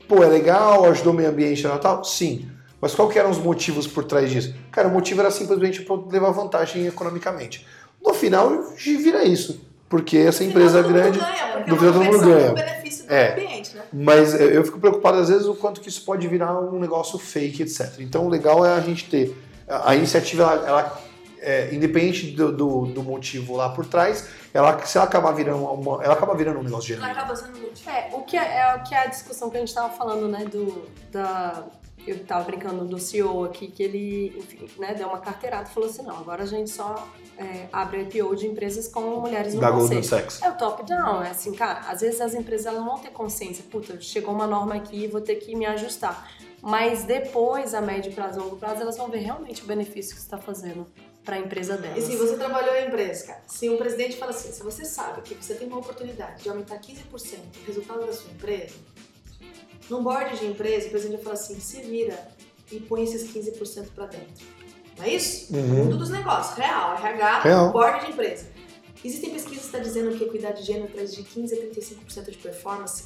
Speaker 1: pô, é legal, ajudou o meio ambiente e Natal? Sim. Mas qual que eram os motivos por trás disso? Cara, o motivo era simplesmente para levar vantagem economicamente. No final, vira isso. Porque essa empresa grande.
Speaker 2: Ganha, no final todo mundo ganha. benefício do é, ambiente, né?
Speaker 1: Mas eu fico preocupado, às vezes, o quanto que isso pode virar um negócio fake, etc. Então, o legal é a gente ter a iniciativa, ela, ela é, independente do, do, do, motivo lá por trás, ela, se ela acabar virando uma, ela acaba virando um negócio genuíno.
Speaker 2: Ela acaba sendo
Speaker 3: É, o que é, é, o que é a discussão que a gente estava falando, né, do, da, eu estava brincando do CEO aqui, que ele, enfim, né, deu uma carteirada e falou assim, não, agora a gente só é, abre IPO de empresas com mulheres no
Speaker 1: da Golden Sachs.
Speaker 3: É o top-down, é assim, cara, às vezes as empresas elas não vão ter consciência, puta, chegou uma norma aqui, vou ter que me ajustar mas depois, a médio prazo e longo prazo, elas vão ver realmente o benefício que você está fazendo para a empresa delas.
Speaker 2: E se você trabalhou em empresa, cara, se um presidente fala assim, se você sabe que você tem uma oportunidade de aumentar 15% o resultado da sua empresa, num board de empresa, o presidente fala assim, se vira e põe esses 15% para dentro. Não é isso? Uhum. Mundo dos negócios, real, RH, real. board de empresa. Existem pesquisas que estão dizendo que a equidade de gênero traz de 15 a 35% de performance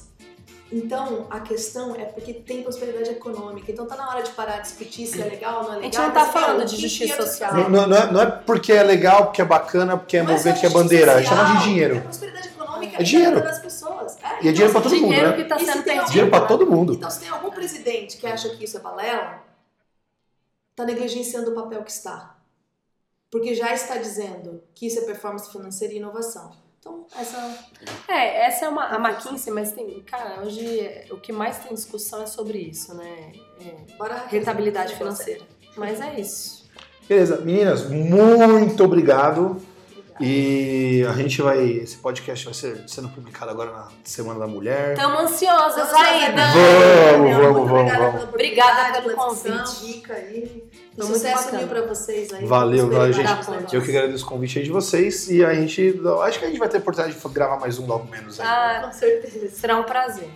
Speaker 2: então, a questão é porque tem prosperidade econômica. Então, tá na hora de parar de discutir se é legal ou não é legal.
Speaker 3: A gente não tá falando de justiça social.
Speaker 1: Não, não, é, não, é, porque é legal, porque é bacana, porque é movimento, que é bandeira. Social, chama de dinheiro. É
Speaker 2: prosperidade econômica.
Speaker 1: É dinheiro.
Speaker 2: Das pessoas. É,
Speaker 1: e é então, dinheiro pra todo mundo,
Speaker 3: dinheiro
Speaker 1: né?
Speaker 3: que tá sendo perdido.
Speaker 1: Dinheiro pra todo mundo.
Speaker 2: Então, se tem algum presidente que acha que isso é balela, tá negligenciando o papel que está. Porque já está dizendo que isso é performance financeira e inovação. Então, essa.
Speaker 3: É, essa é uma, a McKinsey, mas tem. Cara, hoje o que mais tem discussão é sobre isso, né? É,
Speaker 2: Bora
Speaker 3: rentabilidade financeira. Mas é isso.
Speaker 1: Beleza, meninas, muito obrigado. E a gente vai. Esse podcast vai ser sendo publicado agora na Semana da Mulher.
Speaker 3: Estamos ansiosas aí,
Speaker 1: Vamos, vamos, vamos, vamos.
Speaker 3: Obrigada pelo convite.
Speaker 2: Dica aí. Foi sucesso mil pra vocês aí.
Speaker 1: Valeu, valeu, gente. Eu que agradeço o convite aí de vocês. E a gente. Acho que a gente vai ter a oportunidade de gravar mais um logo menos aí.
Speaker 3: Ah, com certeza. Será um prazer.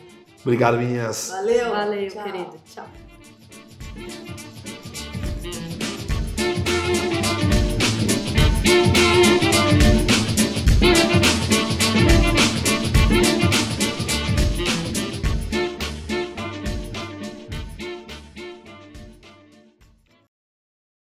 Speaker 1: Obrigado, meninas.
Speaker 2: Valeu.
Speaker 3: Valeu, Tchau. querido. Tchau.